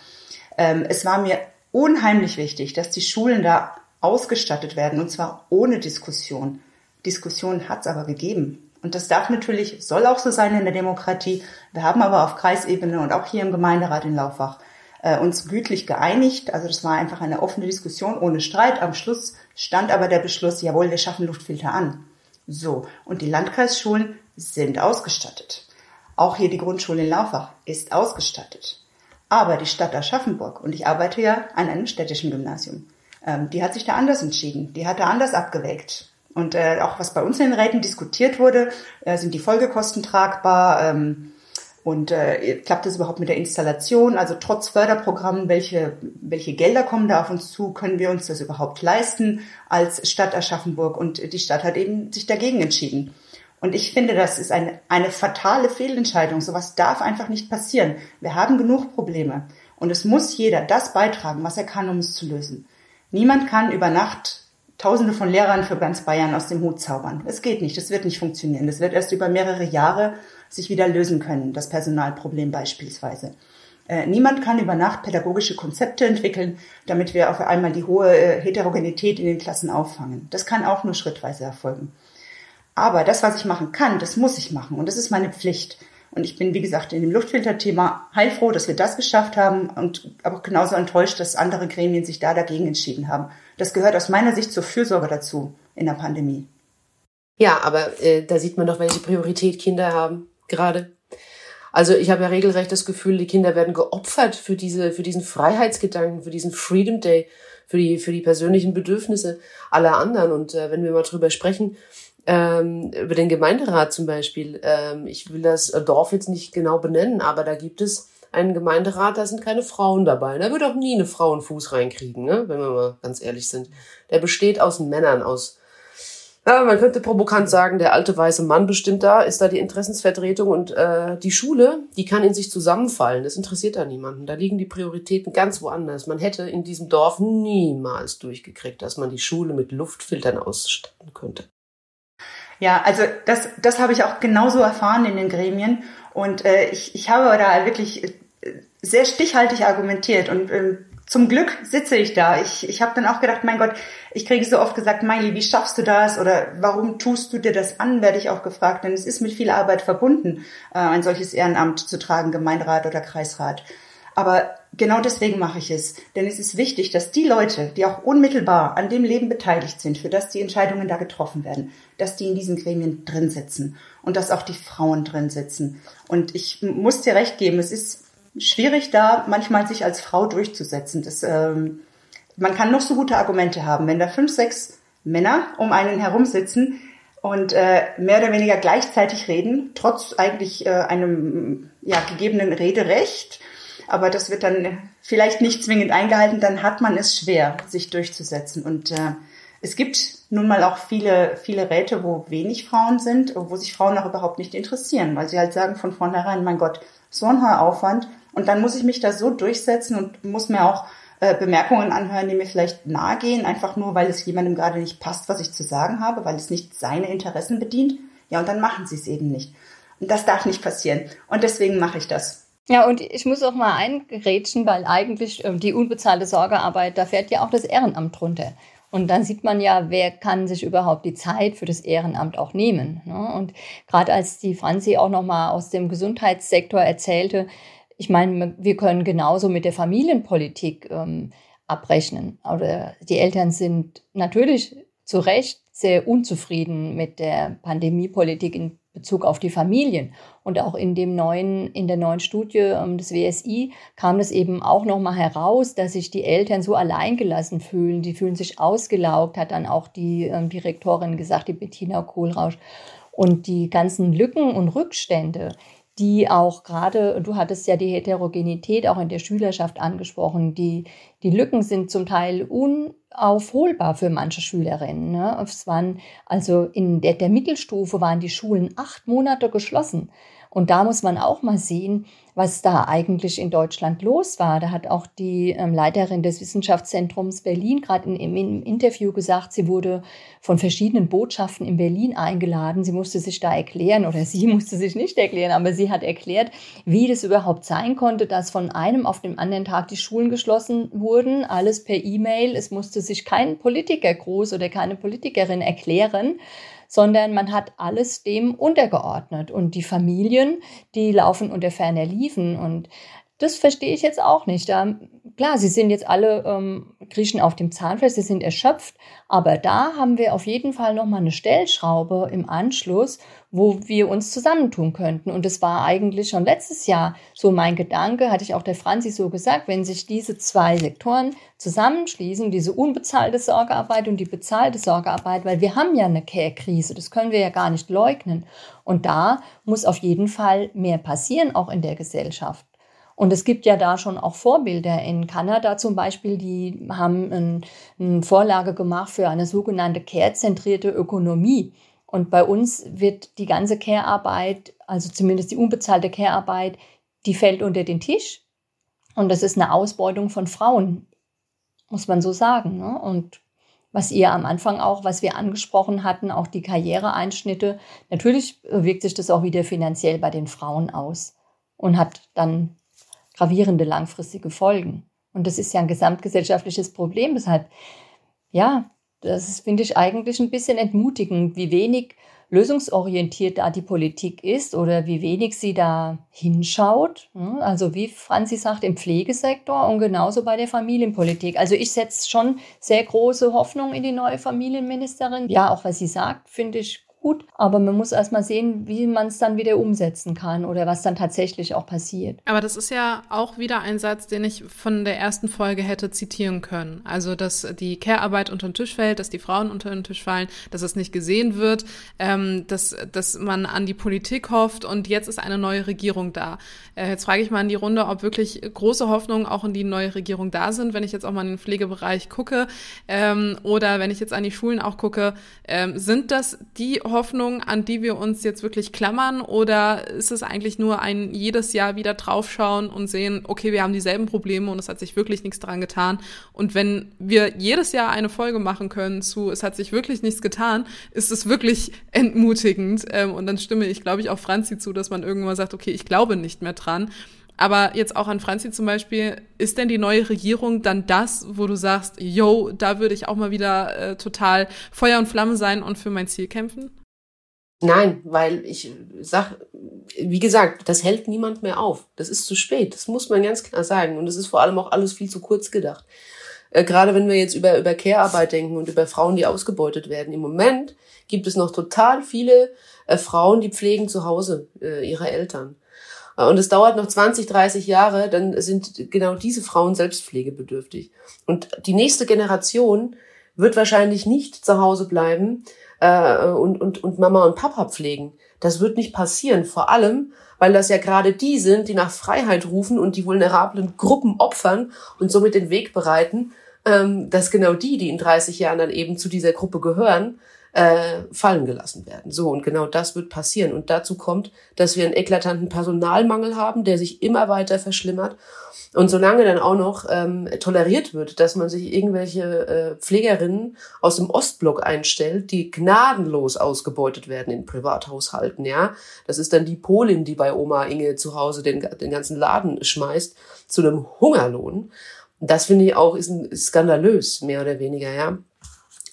Ähm, es war mir unheimlich wichtig, dass die Schulen da ausgestattet werden und zwar ohne Diskussion. Diskussion hat es aber gegeben. Und das darf natürlich, soll auch so sein in der Demokratie. Wir haben aber auf Kreisebene und auch hier im Gemeinderat in Laufach äh, uns gütlich geeinigt. Also das war einfach eine offene Diskussion ohne Streit. Am Schluss stand aber der Beschluss, jawohl, wir schaffen Luftfilter an. So. Und die Landkreisschulen sind ausgestattet. Auch hier die Grundschule in Laufach ist ausgestattet. Aber die Stadt Aschaffenburg, und ich arbeite ja an einem städtischen Gymnasium, ähm, die hat sich da anders entschieden. Die hat da anders abgewägt. Und äh, auch was bei uns in den Räten diskutiert wurde, äh, sind die Folgekosten tragbar ähm, und äh, klappt es überhaupt mit der Installation? Also trotz Förderprogrammen, welche, welche Gelder kommen da auf uns zu? Können wir uns das überhaupt leisten als Stadt Aschaffenburg? Und die Stadt hat eben sich dagegen entschieden. Und ich finde, das ist eine, eine fatale Fehlentscheidung. Sowas darf einfach nicht passieren. Wir haben genug Probleme. Und es muss jeder das beitragen, was er kann, um es zu lösen. Niemand kann über Nacht Tausende von Lehrern für ganz Bayern aus dem Hut zaubern. Es geht nicht, es wird nicht funktionieren. Das wird erst über mehrere Jahre sich wieder lösen können, das Personalproblem beispielsweise. Äh, niemand kann über Nacht pädagogische Konzepte entwickeln, damit wir auf einmal die hohe äh, Heterogenität in den Klassen auffangen. Das kann auch nur schrittweise erfolgen. Aber das, was ich machen kann, das muss ich machen und das ist meine Pflicht. Und ich bin, wie gesagt, in dem Luftfilterthema heilfroh, dass wir das geschafft haben und aber genauso enttäuscht, dass andere Gremien sich da dagegen entschieden haben. Das gehört aus meiner Sicht zur Fürsorge dazu in der Pandemie. Ja, aber äh, da sieht man doch, welche Priorität Kinder haben gerade. Also ich habe ja regelrecht das Gefühl, die Kinder werden geopfert für diese, für diesen Freiheitsgedanken, für diesen Freedom Day, für die, für die persönlichen Bedürfnisse aller anderen. Und äh, wenn wir mal drüber sprechen, ähm, über den Gemeinderat zum Beispiel. Ähm, ich will das Dorf jetzt nicht genau benennen, aber da gibt es einen Gemeinderat, da sind keine Frauen dabei. Da wird auch nie eine Frau einen Fuß reinkriegen, ne? wenn wir mal ganz ehrlich sind. Der besteht aus Männern, aus ja, man könnte provokant sagen, der alte weiße Mann bestimmt da, ist da die Interessensvertretung und äh, die Schule, die kann in sich zusammenfallen. Das interessiert da niemanden. Da liegen die Prioritäten ganz woanders. Man hätte in diesem Dorf niemals durchgekriegt, dass man die Schule mit Luftfiltern ausstatten könnte. Ja, also das, das habe ich auch genauso erfahren in den Gremien. Und äh, ich, ich habe da wirklich äh, sehr stichhaltig argumentiert. Und äh, zum Glück sitze ich da. Ich, ich habe dann auch gedacht, mein Gott, ich kriege so oft gesagt, Miley, wie schaffst du das? Oder warum tust du dir das an, werde ich auch gefragt. Denn es ist mit viel Arbeit verbunden, äh, ein solches Ehrenamt zu tragen, Gemeinderat oder Kreisrat. Aber genau deswegen mache ich es. Denn es ist wichtig, dass die Leute, die auch unmittelbar an dem Leben beteiligt sind, für das die Entscheidungen da getroffen werden, dass die in diesen Gremien drin sitzen und dass auch die Frauen drin sitzen. Und ich muss dir recht geben, es ist schwierig da manchmal sich als Frau durchzusetzen. Das, ähm, man kann noch so gute Argumente haben. Wenn da fünf, sechs Männer um einen herum sitzen und äh, mehr oder weniger gleichzeitig reden, trotz eigentlich äh, einem ja, gegebenen Rederecht, aber das wird dann vielleicht nicht zwingend eingehalten, dann hat man es schwer, sich durchzusetzen. Und äh, es gibt nun mal auch viele, viele Räte, wo wenig Frauen sind, wo sich Frauen auch überhaupt nicht interessieren, weil sie halt sagen von vornherein, mein Gott, so ein hoher Aufwand. Und dann muss ich mich da so durchsetzen und muss mir auch äh, Bemerkungen anhören, die mir vielleicht nahe gehen, einfach nur, weil es jemandem gerade nicht passt, was ich zu sagen habe, weil es nicht seine Interessen bedient. Ja, und dann machen sie es eben nicht. Und das darf nicht passieren. Und deswegen mache ich das. Ja, und ich muss auch mal eingerätschen, weil eigentlich ähm, die unbezahlte Sorgearbeit, da fährt ja auch das Ehrenamt drunter. Und dann sieht man ja, wer kann sich überhaupt die Zeit für das Ehrenamt auch nehmen. Ne? Und gerade als die Franzi auch noch mal aus dem Gesundheitssektor erzählte, ich meine, wir können genauso mit der Familienpolitik ähm, abrechnen. Oder die Eltern sind natürlich zu Recht sehr unzufrieden mit der Pandemiepolitik in Bezug auf die Familien. Und auch in dem neuen, in der neuen Studie ähm, des WSI kam es eben auch nochmal heraus, dass sich die Eltern so alleingelassen fühlen. Die fühlen sich ausgelaugt, hat dann auch die ähm, Direktorin gesagt, die Bettina Kohlrausch. Und die ganzen Lücken und Rückstände, die auch gerade, du hattest ja die Heterogenität auch in der Schülerschaft angesprochen, die, die Lücken sind zum Teil unaufholbar für manche Schülerinnen. Ne? Es waren, also in der, der Mittelstufe waren die Schulen acht Monate geschlossen. Und da muss man auch mal sehen, was da eigentlich in Deutschland los war. Da hat auch die ähm, Leiterin des Wissenschaftszentrums Berlin gerade im, im Interview gesagt, sie wurde von verschiedenen Botschaften in Berlin eingeladen. Sie musste sich da erklären oder sie musste sich nicht erklären, aber sie hat erklärt, wie das überhaupt sein konnte, dass von einem auf den anderen Tag die Schulen geschlossen wurden, alles per E-Mail. Es musste sich kein Politiker groß oder keine Politikerin erklären sondern man hat alles dem untergeordnet. Und die Familien, die laufen unter ferner Liefen. Und das verstehe ich jetzt auch nicht. Da, klar, sie sind jetzt alle ähm, Griechen auf dem Zahnfleisch, sie sind erschöpft, aber da haben wir auf jeden Fall nochmal eine Stellschraube im Anschluss, wo wir uns zusammentun könnten. Und das war eigentlich schon letztes Jahr so mein Gedanke, hatte ich auch der Franzi so gesagt, wenn sich diese zwei Sektoren zusammenschließen, diese unbezahlte Sorgearbeit und die bezahlte Sorgearbeit, weil wir haben ja eine Care-Krise, das können wir ja gar nicht leugnen. Und da muss auf jeden Fall mehr passieren, auch in der Gesellschaft. Und es gibt ja da schon auch Vorbilder. In Kanada zum Beispiel, die haben eine Vorlage gemacht für eine sogenannte care-zentrierte Ökonomie. Und bei uns wird die ganze Care-Arbeit, also zumindest die unbezahlte Care-Arbeit, die fällt unter den Tisch. Und das ist eine Ausbeutung von Frauen, muss man so sagen. Ne? Und was ihr am Anfang auch, was wir angesprochen hatten, auch die Karriereeinschnitte, natürlich wirkt sich das auch wieder finanziell bei den Frauen aus und hat dann gravierende langfristige Folgen. Und das ist ja ein gesamtgesellschaftliches Problem. Deshalb, ja, das finde ich eigentlich ein bisschen entmutigend, wie wenig lösungsorientiert da die Politik ist oder wie wenig sie da hinschaut. Also wie Franzi sagt, im Pflegesektor und genauso bei der Familienpolitik. Also ich setze schon sehr große Hoffnung in die neue Familienministerin. Ja, auch was sie sagt, finde ich gut, aber man muss erstmal sehen, wie man es dann wieder umsetzen kann oder was dann tatsächlich auch passiert. Aber das ist ja auch wieder ein Satz, den ich von der ersten Folge hätte zitieren können. Also, dass die Care-Arbeit unter den Tisch fällt, dass die Frauen unter den Tisch fallen, dass es nicht gesehen wird, ähm, dass, dass man an die Politik hofft und jetzt ist eine neue Regierung da. Äh, jetzt frage ich mal in die Runde, ob wirklich große Hoffnungen auch in die neue Regierung da sind, wenn ich jetzt auch mal in den Pflegebereich gucke ähm, oder wenn ich jetzt an die Schulen auch gucke. Ähm, sind das die Hoffnung, an die wir uns jetzt wirklich klammern? Oder ist es eigentlich nur ein jedes Jahr wieder draufschauen und sehen, okay, wir haben dieselben Probleme und es hat sich wirklich nichts dran getan? Und wenn wir jedes Jahr eine Folge machen können zu, es hat sich wirklich nichts getan, ist es wirklich entmutigend. Ähm, und dann stimme ich, glaube ich, auch Franzi zu, dass man irgendwann sagt, okay, ich glaube nicht mehr dran. Aber jetzt auch an Franzi zum Beispiel, ist denn die neue Regierung dann das, wo du sagst, yo, da würde ich auch mal wieder äh, total Feuer und Flamme sein und für mein Ziel kämpfen? Nein, weil ich sag, wie gesagt, das hält niemand mehr auf. Das ist zu spät. Das muss man ganz klar sagen. Und es ist vor allem auch alles viel zu kurz gedacht. Äh, gerade wenn wir jetzt über, über Care-Arbeit denken und über Frauen, die ausgebeutet werden. Im Moment gibt es noch total viele äh, Frauen, die pflegen zu Hause äh, ihre Eltern. Äh, und es dauert noch 20, 30 Jahre, dann sind genau diese Frauen selbstpflegebedürftig. Und die nächste Generation wird wahrscheinlich nicht zu Hause bleiben, äh, und, und, und Mama und Papa pflegen. Das wird nicht passieren, vor allem, weil das ja gerade die sind, die nach Freiheit rufen und die vulnerablen Gruppen opfern und somit den Weg bereiten, ähm, dass genau die, die in 30 Jahren dann eben zu dieser Gruppe gehören, äh, fallen gelassen werden. So, und genau das wird passieren. Und dazu kommt, dass wir einen eklatanten Personalmangel haben, der sich immer weiter verschlimmert und solange dann auch noch ähm, toleriert wird, dass man sich irgendwelche äh, Pflegerinnen aus dem Ostblock einstellt, die gnadenlos ausgebeutet werden in Privathaushalten, ja, das ist dann die Polin, die bei Oma Inge zu Hause den, den ganzen Laden schmeißt, zu einem Hungerlohn. Das finde ich auch ist, ein, skandalös, mehr oder weniger, ja.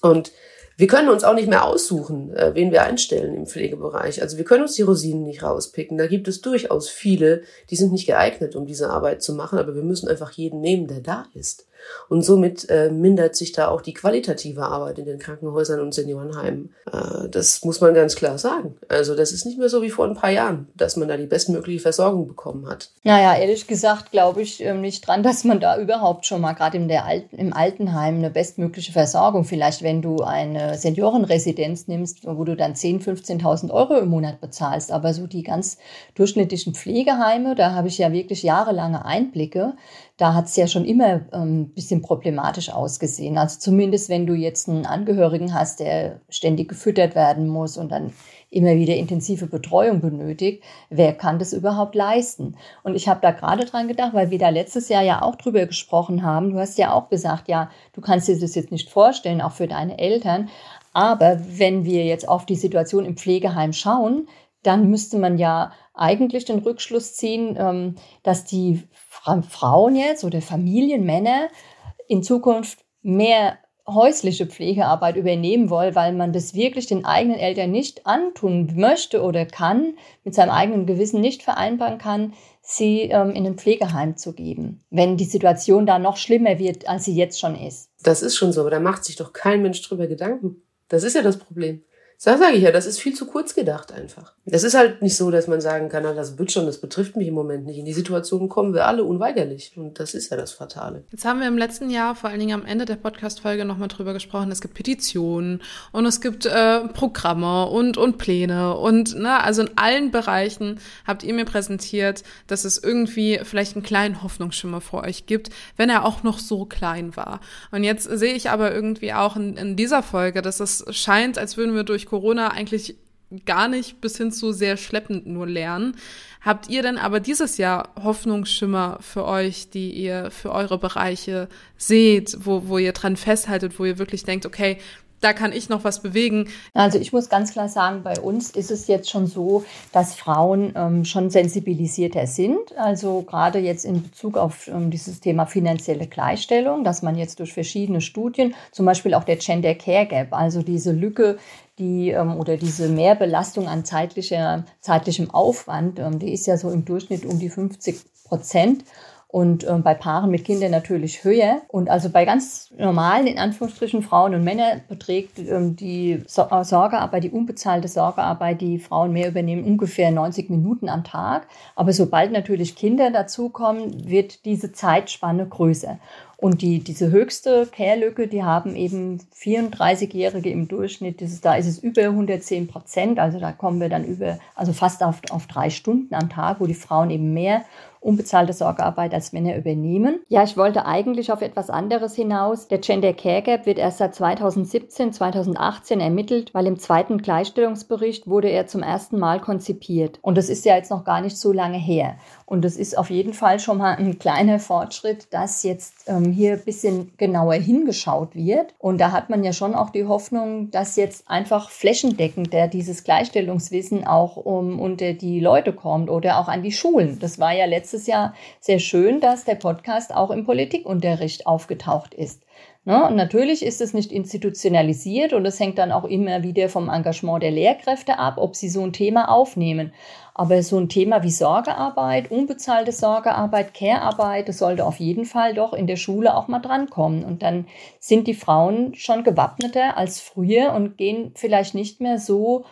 Und wir können uns auch nicht mehr aussuchen, äh, wen wir einstellen im Pflegebereich. Also wir können uns die Rosinen nicht rauspicken. Da gibt es durchaus viele, die sind nicht geeignet, um diese Arbeit zu machen, aber wir müssen einfach jeden nehmen, der da ist. Und somit äh, mindert sich da auch die qualitative Arbeit in den Krankenhäusern und Seniorenheimen. Äh, das muss man ganz klar sagen. Also das ist nicht mehr so wie vor ein paar Jahren, dass man da die bestmögliche Versorgung bekommen hat. Naja, ehrlich gesagt glaube ich ähm, nicht dran, dass man da überhaupt schon mal gerade im Altenheim eine bestmögliche Versorgung, vielleicht wenn du eine Seniorenresidenz nimmst, wo du dann 10.000, 15.000 Euro im Monat bezahlst, aber so die ganz durchschnittlichen Pflegeheime, da habe ich ja wirklich jahrelange Einblicke, da hat es ja schon immer ein ähm, bisschen problematisch ausgesehen. Also zumindest wenn du jetzt einen Angehörigen hast, der ständig gefüttert werden muss und dann immer wieder intensive Betreuung benötigt, wer kann das überhaupt leisten? Und ich habe da gerade dran gedacht, weil wir da letztes Jahr ja auch drüber gesprochen haben. Du hast ja auch gesagt, ja, du kannst dir das jetzt nicht vorstellen, auch für deine Eltern. Aber wenn wir jetzt auf die Situation im Pflegeheim schauen, dann müsste man ja eigentlich den Rückschluss ziehen, ähm, dass die Frauen jetzt oder Familienmänner in Zukunft mehr häusliche Pflegearbeit übernehmen wollen, weil man das wirklich den eigenen Eltern nicht antun möchte oder kann, mit seinem eigenen Gewissen nicht vereinbaren kann, sie ähm, in ein Pflegeheim zu geben, wenn die Situation da noch schlimmer wird, als sie jetzt schon ist. Das ist schon so, aber da macht sich doch kein Mensch drüber Gedanken. Das ist ja das Problem. Das sage ich ja, das ist viel zu kurz gedacht einfach. Es ist halt nicht so, dass man sagen kann, na, das wird schon, das betrifft mich im Moment nicht. In die Situation kommen wir alle unweigerlich. Und das ist ja das Fatale. Jetzt haben wir im letzten Jahr, vor allen Dingen am Ende der Podcast-Folge, nochmal drüber gesprochen. Es gibt Petitionen und es gibt äh, Programme und, und Pläne. Und ne, also in allen Bereichen habt ihr mir präsentiert, dass es irgendwie vielleicht einen kleinen Hoffnungsschimmer vor euch gibt, wenn er auch noch so klein war. Und jetzt sehe ich aber irgendwie auch in, in dieser Folge, dass es scheint, als würden wir durch Corona eigentlich gar nicht bis hin zu sehr schleppend nur lernen. Habt ihr denn aber dieses Jahr Hoffnungsschimmer für euch, die ihr für eure Bereiche seht, wo, wo ihr dran festhaltet, wo ihr wirklich denkt, okay, da kann ich noch was bewegen. Also ich muss ganz klar sagen, bei uns ist es jetzt schon so, dass Frauen ähm, schon sensibilisierter sind. Also gerade jetzt in Bezug auf ähm, dieses Thema finanzielle Gleichstellung, dass man jetzt durch verschiedene Studien, zum Beispiel auch der Gender Care Gap, also diese Lücke, die ähm, oder diese Mehrbelastung an zeitlicher, zeitlichem Aufwand, ähm, die ist ja so im Durchschnitt um die 50 Prozent und äh, bei Paaren mit Kindern natürlich höher. Und also bei ganz normalen, in Anführungsstrichen, Frauen und Männer beträgt ähm, die so äh, Sorgearbeit, die unbezahlte Sorgearbeit, die Frauen mehr übernehmen, ungefähr 90 Minuten am Tag. Aber sobald natürlich Kinder dazukommen, wird diese Zeitspanne größer. Und die, diese höchste Care-Lücke, die haben eben 34-Jährige im Durchschnitt. Ist, da ist es über 110 Prozent. Also da kommen wir dann über, also fast auf, auf drei Stunden am Tag, wo die Frauen eben mehr unbezahlte Sorgearbeit als Männer übernehmen. Ja, ich wollte eigentlich auf etwas anderes hinaus. Der Gender Care Gap wird erst seit 2017, 2018 ermittelt, weil im zweiten Gleichstellungsbericht wurde er zum ersten Mal konzipiert. Und das ist ja jetzt noch gar nicht so lange her. Und das ist auf jeden Fall schon mal ein kleiner Fortschritt, dass jetzt ähm, hier ein bisschen genauer hingeschaut wird. Und da hat man ja schon auch die Hoffnung, dass jetzt einfach flächendeckend der dieses Gleichstellungswissen auch um, unter die Leute kommt oder auch an die Schulen. Das war ja letztes Jahr sehr schön, dass der Podcast auch im Politikunterricht aufgetaucht ist. Ne? Und natürlich ist es nicht institutionalisiert und es hängt dann auch immer wieder vom Engagement der Lehrkräfte ab, ob sie so ein Thema aufnehmen. Aber so ein Thema wie Sorgearbeit, unbezahlte Sorgearbeit, Care-Arbeit, das sollte auf jeden Fall doch in der Schule auch mal drankommen. Und dann sind die Frauen schon gewappneter als früher und gehen vielleicht nicht mehr so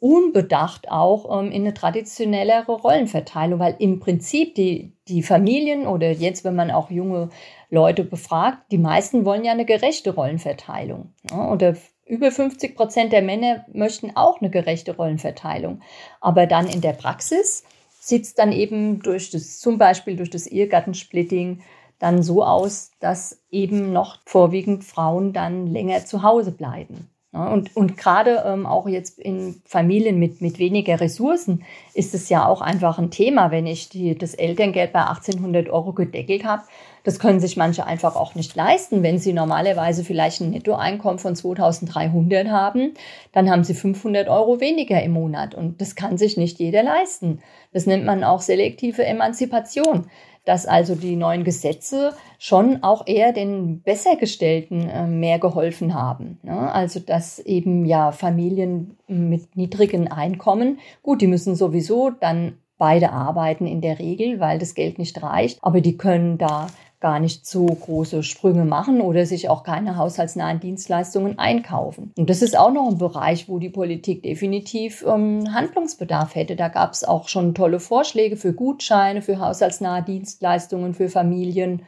unbedacht auch ähm, in eine traditionellere Rollenverteilung, weil im Prinzip die, die Familien oder jetzt, wenn man auch junge Leute befragt, die meisten wollen ja eine gerechte Rollenverteilung. Ja, oder über 50 Prozent der Männer möchten auch eine gerechte Rollenverteilung. Aber dann in der Praxis sieht es dann eben durch das, zum Beispiel durch das Ehegattensplitting dann so aus, dass eben noch vorwiegend Frauen dann länger zu Hause bleiben. Und, und gerade ähm, auch jetzt in Familien mit, mit weniger Ressourcen ist es ja auch einfach ein Thema, wenn ich die, das Elterngeld bei 1800 Euro gedeckelt habe, das können sich manche einfach auch nicht leisten. Wenn sie normalerweise vielleicht ein Nettoeinkommen von 2300 haben, dann haben sie 500 Euro weniger im Monat. Und das kann sich nicht jeder leisten. Das nennt man auch selektive Emanzipation dass also die neuen Gesetze schon auch eher den Bessergestellten äh, mehr geholfen haben. Ne? Also dass eben ja Familien mit niedrigen Einkommen, gut, die müssen sowieso dann beide arbeiten in der Regel, weil das Geld nicht reicht, aber die können da gar nicht so große Sprünge machen oder sich auch keine haushaltsnahen Dienstleistungen einkaufen. Und das ist auch noch ein Bereich, wo die Politik definitiv ähm, Handlungsbedarf hätte. Da gab es auch schon tolle Vorschläge für Gutscheine, für haushaltsnahe Dienstleistungen, für Familien.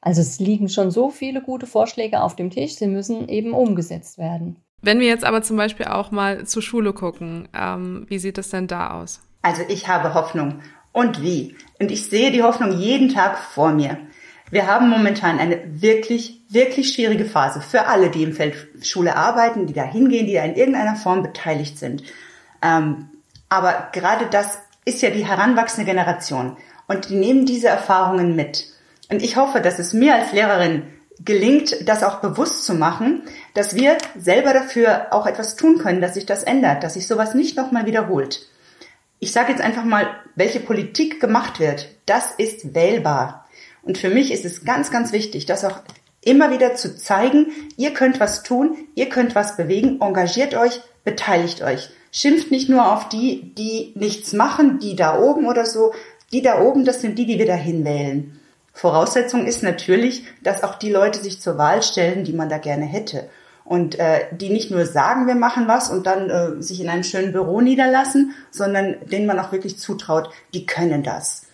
Also es liegen schon so viele gute Vorschläge auf dem Tisch, sie müssen eben umgesetzt werden. Wenn wir jetzt aber zum Beispiel auch mal zur Schule gucken, ähm, wie sieht es denn da aus? Also ich habe Hoffnung. Und wie? Und ich sehe die Hoffnung jeden Tag vor mir. Wir haben momentan eine wirklich, wirklich schwierige Phase für alle, die im Feld Schule arbeiten, die da hingehen, die da in irgendeiner Form beteiligt sind. Ähm, aber gerade das ist ja die heranwachsende Generation. Und die nehmen diese Erfahrungen mit. Und ich hoffe, dass es mir als Lehrerin gelingt, das auch bewusst zu machen, dass wir selber dafür auch etwas tun können, dass sich das ändert, dass sich sowas nicht nochmal wiederholt. Ich sage jetzt einfach mal, welche Politik gemacht wird, das ist wählbar. Und für mich ist es ganz, ganz wichtig, das auch immer wieder zu zeigen, ihr könnt was tun, ihr könnt was bewegen, engagiert euch, beteiligt euch. Schimpft nicht nur auf die, die nichts machen, die da oben oder so. Die da oben, das sind die, die wir dahin wählen. Voraussetzung ist natürlich, dass auch die Leute sich zur Wahl stellen, die man da gerne hätte. Und äh, die nicht nur sagen, wir machen was und dann äh, sich in einem schönen Büro niederlassen, sondern denen man auch wirklich zutraut, die können das.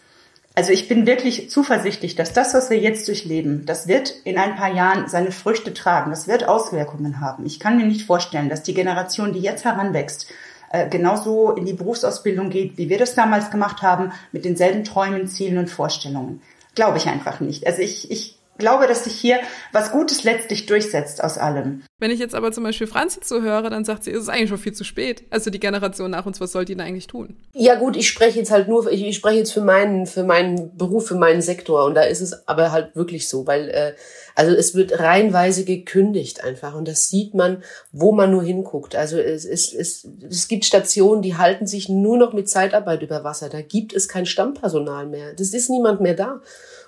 Also ich bin wirklich zuversichtlich, dass das, was wir jetzt durchleben, das wird in ein paar Jahren seine Früchte tragen, das wird Auswirkungen haben. Ich kann mir nicht vorstellen, dass die Generation, die jetzt heranwächst, äh, genauso in die Berufsausbildung geht, wie wir das damals gemacht haben, mit denselben Träumen, Zielen und Vorstellungen. Glaube ich einfach nicht. Also ich, ich glaube, dass sich hier was Gutes letztlich durchsetzt aus allem. Wenn ich jetzt aber zum Beispiel Franzi zuhöre, dann sagt sie, es ist eigentlich schon viel zu spät. Also die Generation nach uns, was soll die denn eigentlich tun? Ja gut, ich spreche jetzt halt nur, ich, spreche jetzt für meinen, für meinen Beruf, für meinen Sektor und da ist es aber halt wirklich so, weil äh, also es wird reihenweise gekündigt einfach und das sieht man, wo man nur hinguckt. Also es, es, es, es gibt Stationen, die halten sich nur noch mit Zeitarbeit über Wasser. Da gibt es kein Stammpersonal mehr. Das ist niemand mehr da.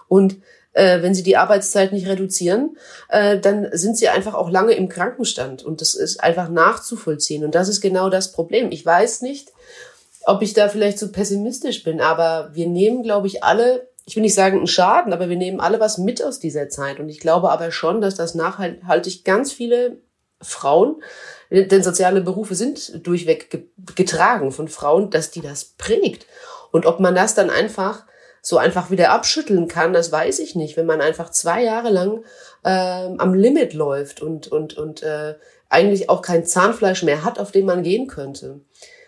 Und äh, wenn sie die Arbeitszeit nicht reduzieren, äh, dann sind sie einfach auch lange im Krankenstand. Und das ist einfach nachzuvollziehen. Und das ist genau das Problem. Ich weiß nicht, ob ich da vielleicht zu so pessimistisch bin, aber wir nehmen, glaube ich, alle, ich will nicht sagen einen Schaden, aber wir nehmen alle was mit aus dieser Zeit. Und ich glaube aber schon, dass das nachhaltig ganz viele Frauen, denn soziale Berufe sind durchweg getragen von Frauen, dass die das prägt. Und ob man das dann einfach so einfach wieder abschütteln kann, das weiß ich nicht. Wenn man einfach zwei Jahre lang äh, am Limit läuft und, und, und äh, eigentlich auch kein Zahnfleisch mehr hat, auf dem man gehen könnte.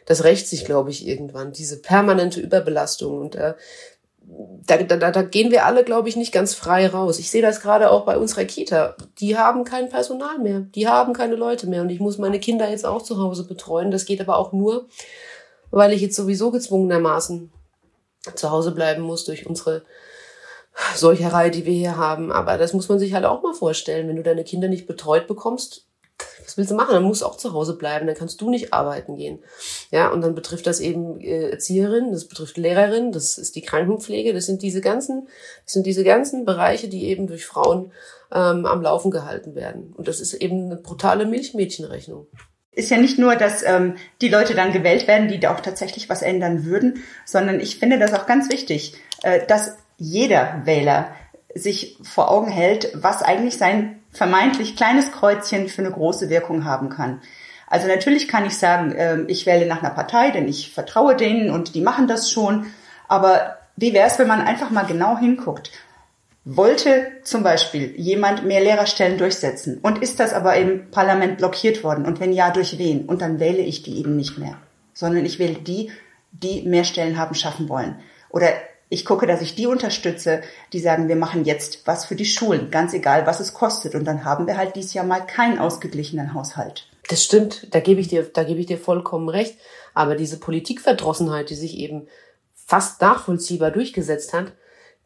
Das rächt sich, glaube ich, irgendwann, diese permanente Überbelastung. Und äh, da, da, da gehen wir alle, glaube ich, nicht ganz frei raus. Ich sehe das gerade auch bei unserer Kita. Die haben kein Personal mehr. Die haben keine Leute mehr. Und ich muss meine Kinder jetzt auch zu Hause betreuen. Das geht aber auch nur, weil ich jetzt sowieso gezwungenermaßen zu Hause bleiben muss durch unsere Seucherei, die wir hier haben. Aber das muss man sich halt auch mal vorstellen. Wenn du deine Kinder nicht betreut bekommst, was willst du machen? Dann musst du auch zu Hause bleiben, dann kannst du nicht arbeiten gehen. Ja, und dann betrifft das eben äh, Erzieherinnen, das betrifft Lehrerinnen, das ist die Krankenpflege, das sind diese ganzen, das sind diese ganzen Bereiche, die eben durch Frauen ähm, am Laufen gehalten werden. Und das ist eben eine brutale Milchmädchenrechnung ist ja nicht nur, dass ähm, die Leute dann gewählt werden, die da auch tatsächlich was ändern würden, sondern ich finde das auch ganz wichtig, äh, dass jeder Wähler sich vor Augen hält, was eigentlich sein vermeintlich kleines Kreuzchen für eine große Wirkung haben kann. Also natürlich kann ich sagen, äh, ich wähle nach einer Partei, denn ich vertraue denen und die machen das schon. Aber wie wäre es, wenn man einfach mal genau hinguckt? Wollte zum Beispiel jemand mehr Lehrerstellen durchsetzen und ist das aber im Parlament blockiert worden und wenn ja, durch wen? Und dann wähle ich die eben nicht mehr, sondern ich wähle die, die mehr Stellen haben schaffen wollen. Oder ich gucke, dass ich die unterstütze, die sagen, wir machen jetzt was für die Schulen, ganz egal, was es kostet. Und dann haben wir halt dieses Jahr mal keinen ausgeglichenen Haushalt. Das stimmt, da gebe ich dir, da gebe ich dir vollkommen recht. Aber diese Politikverdrossenheit, die sich eben fast nachvollziehbar durchgesetzt hat,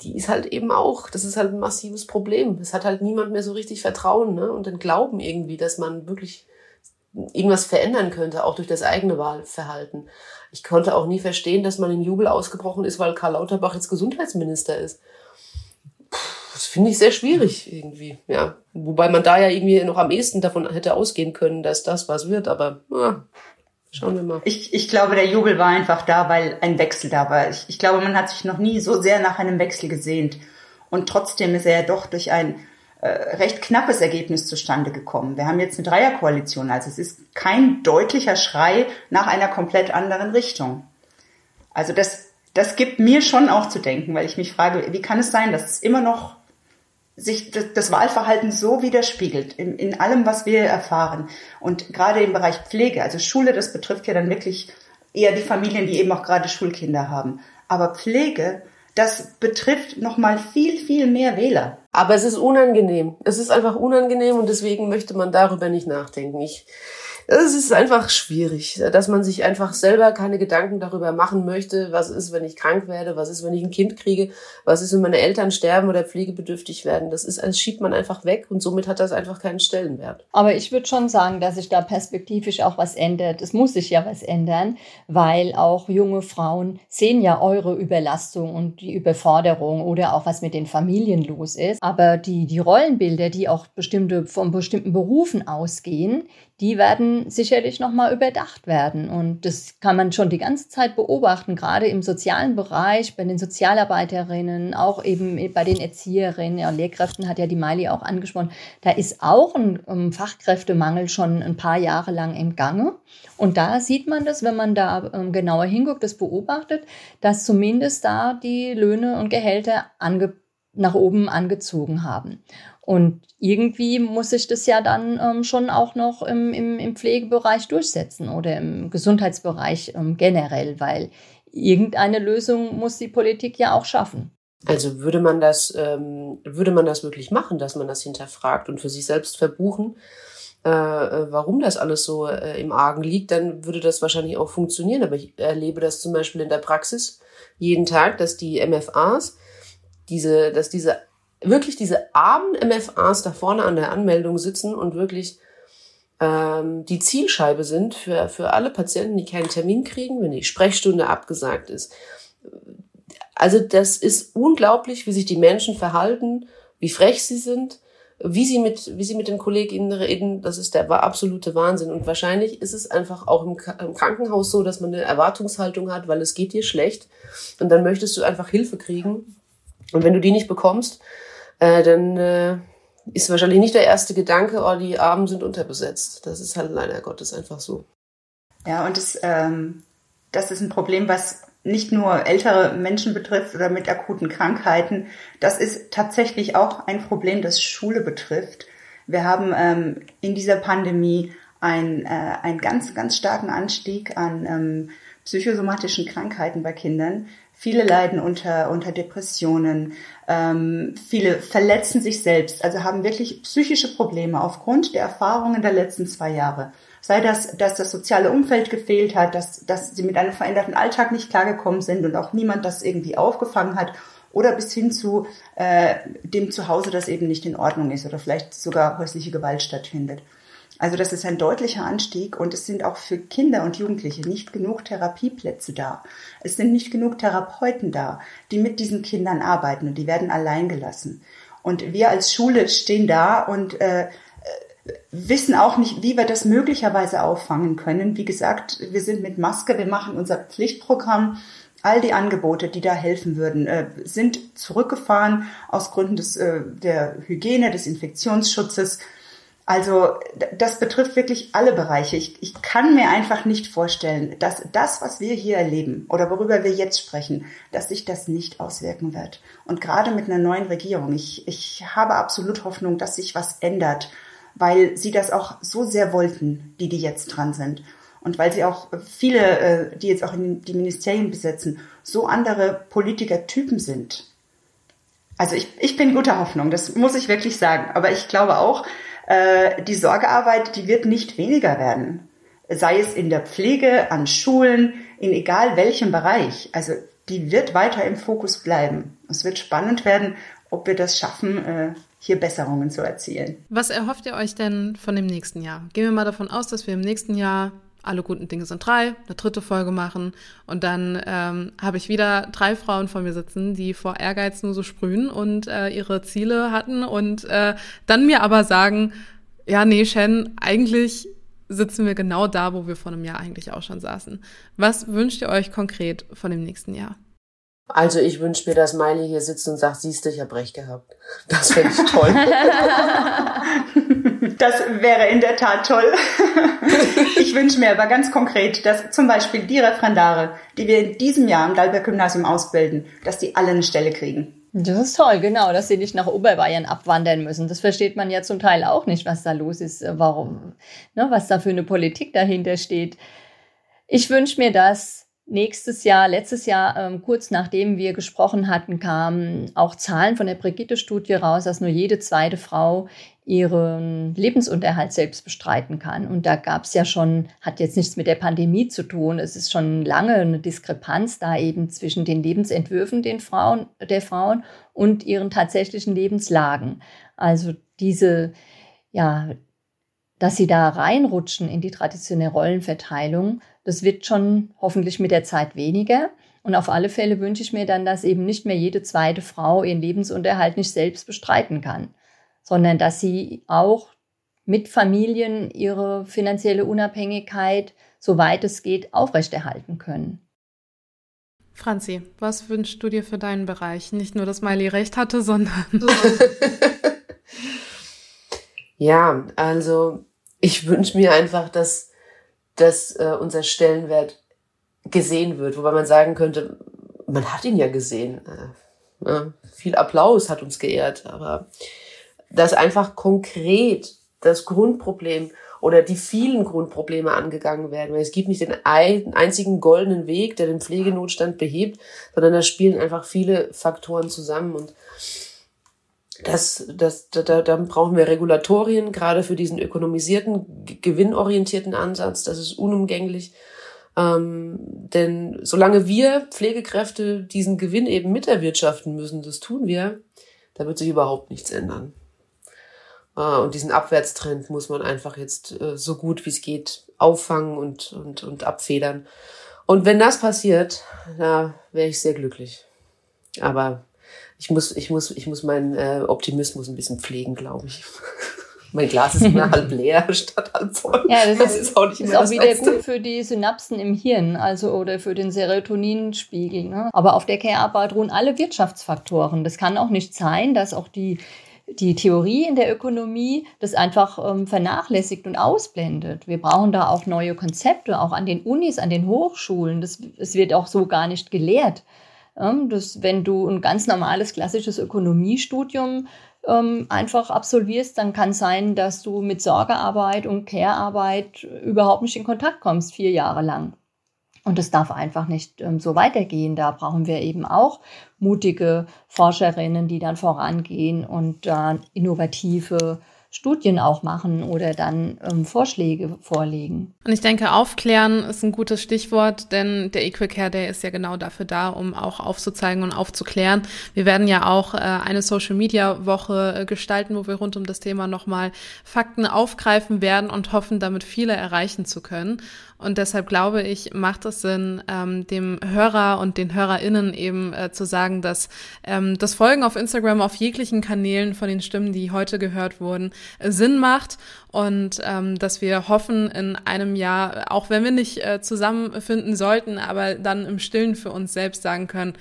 die ist halt eben auch, das ist halt ein massives Problem. Es hat halt niemand mehr so richtig Vertrauen ne? und den Glauben irgendwie, dass man wirklich irgendwas verändern könnte, auch durch das eigene Wahlverhalten. Ich konnte auch nie verstehen, dass man in Jubel ausgebrochen ist, weil Karl Lauterbach jetzt Gesundheitsminister ist. Das finde ich sehr schwierig irgendwie, ja. Wobei man da ja irgendwie noch am ehesten davon hätte ausgehen können, dass das was wird, aber ja, Schauen wir mal. Ich, ich glaube, der Jubel war einfach da, weil ein Wechsel da war. Ich, ich glaube, man hat sich noch nie so sehr nach einem Wechsel gesehnt. Und trotzdem ist er ja doch durch ein äh, recht knappes Ergebnis zustande gekommen. Wir haben jetzt eine Dreierkoalition, also es ist kein deutlicher Schrei nach einer komplett anderen Richtung. Also das, das gibt mir schon auch zu denken, weil ich mich frage, wie kann es sein, dass es immer noch sich das, Wahlverhalten so widerspiegelt in, in allem, was wir erfahren. Und gerade im Bereich Pflege, also Schule, das betrifft ja dann wirklich eher die Familien, die eben auch gerade Schulkinder haben. Aber Pflege, das betrifft nochmal viel, viel mehr Wähler. Aber es ist unangenehm. Es ist einfach unangenehm und deswegen möchte man darüber nicht nachdenken. Ich, es ist einfach schwierig, dass man sich einfach selber keine Gedanken darüber machen möchte, was ist, wenn ich krank werde, was ist, wenn ich ein Kind kriege, was ist, wenn meine Eltern sterben oder pflegebedürftig werden. Das ist, das schiebt man einfach weg und somit hat das einfach keinen Stellenwert. Aber ich würde schon sagen, dass sich da perspektivisch auch was ändert. Es muss sich ja was ändern, weil auch junge Frauen sehen ja eure Überlastung und die Überforderung oder auch was mit den Familien los ist. Aber die, die Rollenbilder, die auch bestimmte, von bestimmten Berufen ausgehen, die werden sicherlich nochmal überdacht werden. Und das kann man schon die ganze Zeit beobachten, gerade im sozialen Bereich, bei den Sozialarbeiterinnen, auch eben bei den Erzieherinnen, ja, Lehrkräften hat ja die Miley auch angesprochen. Da ist auch ein, ein Fachkräftemangel schon ein paar Jahre lang im Gange. Und da sieht man das, wenn man da ähm, genauer hinguckt, das beobachtet, dass zumindest da die Löhne und Gehälter ange nach oben angezogen haben. Und irgendwie muss sich das ja dann ähm, schon auch noch im, im, im Pflegebereich durchsetzen oder im Gesundheitsbereich ähm, generell, weil irgendeine Lösung muss die Politik ja auch schaffen. Also würde man das, ähm, würde man das wirklich machen, dass man das hinterfragt und für sich selbst verbuchen, äh, äh, warum das alles so äh, im Argen liegt, dann würde das wahrscheinlich auch funktionieren. Aber ich erlebe das zum Beispiel in der Praxis jeden Tag, dass die MFAs diese, dass diese wirklich diese armen MFAs da vorne an der Anmeldung sitzen und wirklich ähm, die Zielscheibe sind für, für alle Patienten, die keinen Termin kriegen, wenn die Sprechstunde abgesagt ist. Also das ist unglaublich, wie sich die Menschen verhalten, wie frech sie sind, wie sie mit, wie sie mit den KollegInnen reden. Das ist der absolute Wahnsinn. Und wahrscheinlich ist es einfach auch im, im Krankenhaus so, dass man eine Erwartungshaltung hat, weil es geht dir schlecht. Und dann möchtest du einfach Hilfe kriegen. Und wenn du die nicht bekommst, äh, dann äh, ist wahrscheinlich nicht der erste Gedanke, oh, die Armen sind unterbesetzt. Das ist halt leider Gottes einfach so. Ja, und das, ähm, das ist ein Problem, was nicht nur ältere Menschen betrifft oder mit akuten Krankheiten. Das ist tatsächlich auch ein Problem, das Schule betrifft. Wir haben ähm, in dieser Pandemie ein, äh, einen ganz, ganz starken Anstieg an ähm, psychosomatischen Krankheiten bei Kindern. Viele leiden unter, unter Depressionen, ähm, viele verletzen sich selbst, also haben wirklich psychische Probleme aufgrund der Erfahrungen der letzten zwei Jahre. Sei das, dass das soziale Umfeld gefehlt hat, dass, dass sie mit einem veränderten Alltag nicht klargekommen sind und auch niemand das irgendwie aufgefangen hat oder bis hin zu äh, dem Zuhause, das eben nicht in Ordnung ist oder vielleicht sogar häusliche Gewalt stattfindet. Also das ist ein deutlicher Anstieg und es sind auch für Kinder und Jugendliche nicht genug Therapieplätze da. Es sind nicht genug Therapeuten da, die mit diesen Kindern arbeiten und die werden allein gelassen. Und wir als Schule stehen da und äh, wissen auch nicht, wie wir das möglicherweise auffangen können. Wie gesagt, wir sind mit Maske, wir machen unser Pflichtprogramm. All die Angebote, die da helfen würden, äh, sind zurückgefahren aus Gründen des, äh, der Hygiene, des Infektionsschutzes. Also das betrifft wirklich alle Bereiche. Ich, ich kann mir einfach nicht vorstellen, dass das, was wir hier erleben oder worüber wir jetzt sprechen, dass sich das nicht auswirken wird. Und gerade mit einer neuen Regierung, ich, ich habe absolut Hoffnung, dass sich was ändert, weil sie das auch so sehr wollten, die, die jetzt dran sind. Und weil sie auch viele, äh, die jetzt auch in die Ministerien besetzen, so andere Politikertypen sind. Also ich, ich bin guter Hoffnung, das muss ich wirklich sagen. Aber ich glaube auch, äh, die Sorgearbeit, die wird nicht weniger werden. Sei es in der Pflege, an Schulen, in egal welchem Bereich. Also die wird weiter im Fokus bleiben. Es wird spannend werden, ob wir das schaffen, äh, hier Besserungen zu erzielen. Was erhofft ihr euch denn von dem nächsten Jahr? Gehen wir mal davon aus, dass wir im nächsten Jahr alle guten Dinge sind drei, eine dritte Folge machen und dann ähm, habe ich wieder drei Frauen vor mir sitzen, die vor Ehrgeiz nur so sprühen und äh, ihre Ziele hatten und äh, dann mir aber sagen, ja, nee, Shen, eigentlich sitzen wir genau da, wo wir vor einem Jahr eigentlich auch schon saßen. Was wünscht ihr euch konkret von dem nächsten Jahr? Also ich wünsche mir, dass Miley hier sitzt und sagt, siehst du, ich habe recht gehabt. Das fände ich toll. das wäre in der Tat toll. ich wünsche mir aber ganz konkret, dass zum Beispiel die Referendare, die wir in diesem Jahr im Dalberg-Gymnasium ausbilden, dass die alle eine Stelle kriegen. Das ist toll, genau, dass sie nicht nach Oberbayern abwandern müssen. Das versteht man ja zum Teil auch nicht, was da los ist, warum, ne, was da für eine Politik dahinter steht. Ich wünsche mir das nächstes Jahr, letztes Jahr, ähm, kurz nachdem wir gesprochen hatten, kamen auch Zahlen von der Brigitte-Studie raus, dass nur jede zweite Frau ihren Lebensunterhalt selbst bestreiten kann. Und da gab es ja schon, hat jetzt nichts mit der Pandemie zu tun, es ist schon lange eine Diskrepanz da eben zwischen den Lebensentwürfen den Frauen, der Frauen und ihren tatsächlichen Lebenslagen. Also diese, ja, dass sie da reinrutschen in die traditionelle Rollenverteilung, das wird schon hoffentlich mit der Zeit weniger. Und auf alle Fälle wünsche ich mir dann, dass eben nicht mehr jede zweite Frau ihren Lebensunterhalt nicht selbst bestreiten kann sondern dass sie auch mit Familien ihre finanzielle Unabhängigkeit, soweit es geht, aufrechterhalten können. Franzi, was wünschst du dir für deinen Bereich? Nicht nur, dass Miley recht hatte, sondern. ja, also ich wünsche mir einfach, dass, dass äh, unser Stellenwert gesehen wird, wobei man sagen könnte, man hat ihn ja gesehen. Äh, äh, viel Applaus hat uns geehrt, aber dass einfach konkret das Grundproblem oder die vielen Grundprobleme angegangen werden. Weil es gibt nicht den einzigen goldenen Weg, der den Pflegenotstand behebt, sondern da spielen einfach viele Faktoren zusammen und das, das, da, da brauchen wir Regulatorien, gerade für diesen ökonomisierten, gewinnorientierten Ansatz. Das ist unumgänglich. Ähm, denn solange wir Pflegekräfte diesen Gewinn eben miterwirtschaften müssen, das tun wir, da wird sich überhaupt nichts ändern. Äh, und diesen Abwärtstrend muss man einfach jetzt äh, so gut wie es geht auffangen und, und, und abfedern. Und wenn das passiert, da wäre ich sehr glücklich. Aber ich muss, ich muss, ich muss meinen äh, Optimismus ein bisschen pflegen, glaube ich. mein Glas ist immer halb leer statt halb voll. Ja, das, das ist, auch nicht ist auch wieder Beste. gut für die Synapsen im Hirn, also oder für den Serotoninspiegel. Ne? Aber auf der Care-Arbeit ruhen alle Wirtschaftsfaktoren. Das kann auch nicht sein, dass auch die die Theorie in der Ökonomie das einfach ähm, vernachlässigt und ausblendet. Wir brauchen da auch neue Konzepte, auch an den Unis, an den Hochschulen. Das, es wird auch so gar nicht gelehrt. Ähm, dass, wenn du ein ganz normales klassisches Ökonomiestudium ähm, einfach absolvierst, dann kann es sein, dass du mit Sorgearbeit und Care-Arbeit überhaupt nicht in Kontakt kommst, vier Jahre lang. Und es darf einfach nicht ähm, so weitergehen. Da brauchen wir eben auch mutige Forscherinnen, die dann vorangehen und äh, innovative Studien auch machen oder dann ähm, Vorschläge vorlegen. Und ich denke, aufklären ist ein gutes Stichwort, denn der Equal Care Day ist ja genau dafür da, um auch aufzuzeigen und aufzuklären. Wir werden ja auch äh, eine Social Media Woche äh, gestalten, wo wir rund um das Thema nochmal Fakten aufgreifen werden und hoffen, damit viele erreichen zu können. Und deshalb glaube ich, macht es Sinn, ähm, dem Hörer und den HörerInnen eben äh, zu sagen, dass ähm, das Folgen auf Instagram auf jeglichen Kanälen von den Stimmen, die heute gehört wurden, äh, Sinn macht und ähm, dass wir hoffen, in einem Jahr, auch wenn wir nicht äh, zusammenfinden sollten, aber dann im Stillen für uns selbst sagen können,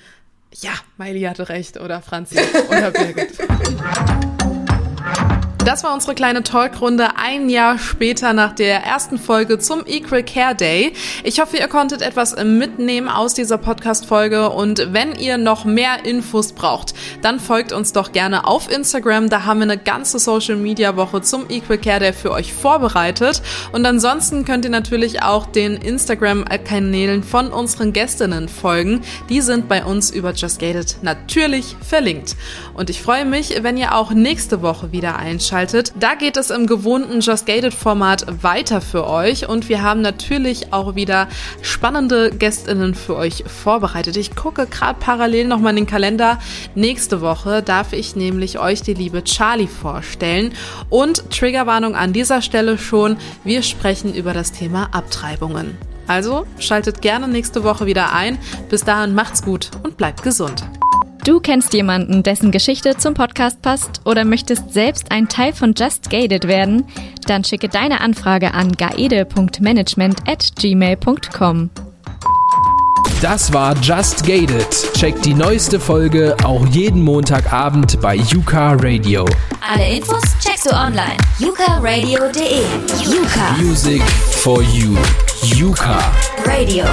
ja, Miley hatte recht oder Franzi oder Birgit. Das war unsere kleine Talkrunde ein Jahr später nach der ersten Folge zum Equal Care Day. Ich hoffe, ihr konntet etwas mitnehmen aus dieser Podcast-Folge und wenn ihr noch mehr Infos braucht, dann folgt uns doch gerne auf Instagram. Da haben wir eine ganze Social Media Woche zum Equal Care Day für euch vorbereitet. Und ansonsten könnt ihr natürlich auch den Instagram-Kanälen von unseren Gästinnen folgen. Die sind bei uns über Just Gated natürlich verlinkt. Und ich freue mich, wenn ihr auch nächste Woche wieder einschaltet eingeschaltet. Da geht es im gewohnten Just Gated Format weiter für euch und wir haben natürlich auch wieder spannende Gästinnen für euch vorbereitet. Ich gucke gerade parallel nochmal in den Kalender. Nächste Woche darf ich nämlich euch die liebe Charlie vorstellen und Triggerwarnung an dieser Stelle schon. Wir sprechen über das Thema Abtreibungen. Also schaltet gerne nächste Woche wieder ein. Bis dahin macht's gut und bleibt gesund. Du kennst jemanden, dessen Geschichte zum Podcast passt oder möchtest selbst ein Teil von Just Gated werden? Dann schicke deine Anfrage an gaede.management at gmail.com. Das war Just Gated. Checkt die neueste Folge auch jeden Montagabend bei Yuka Radio. Alle Infos checkst du online. yukaradio.de Yuka Music for you. Yuka. Radio.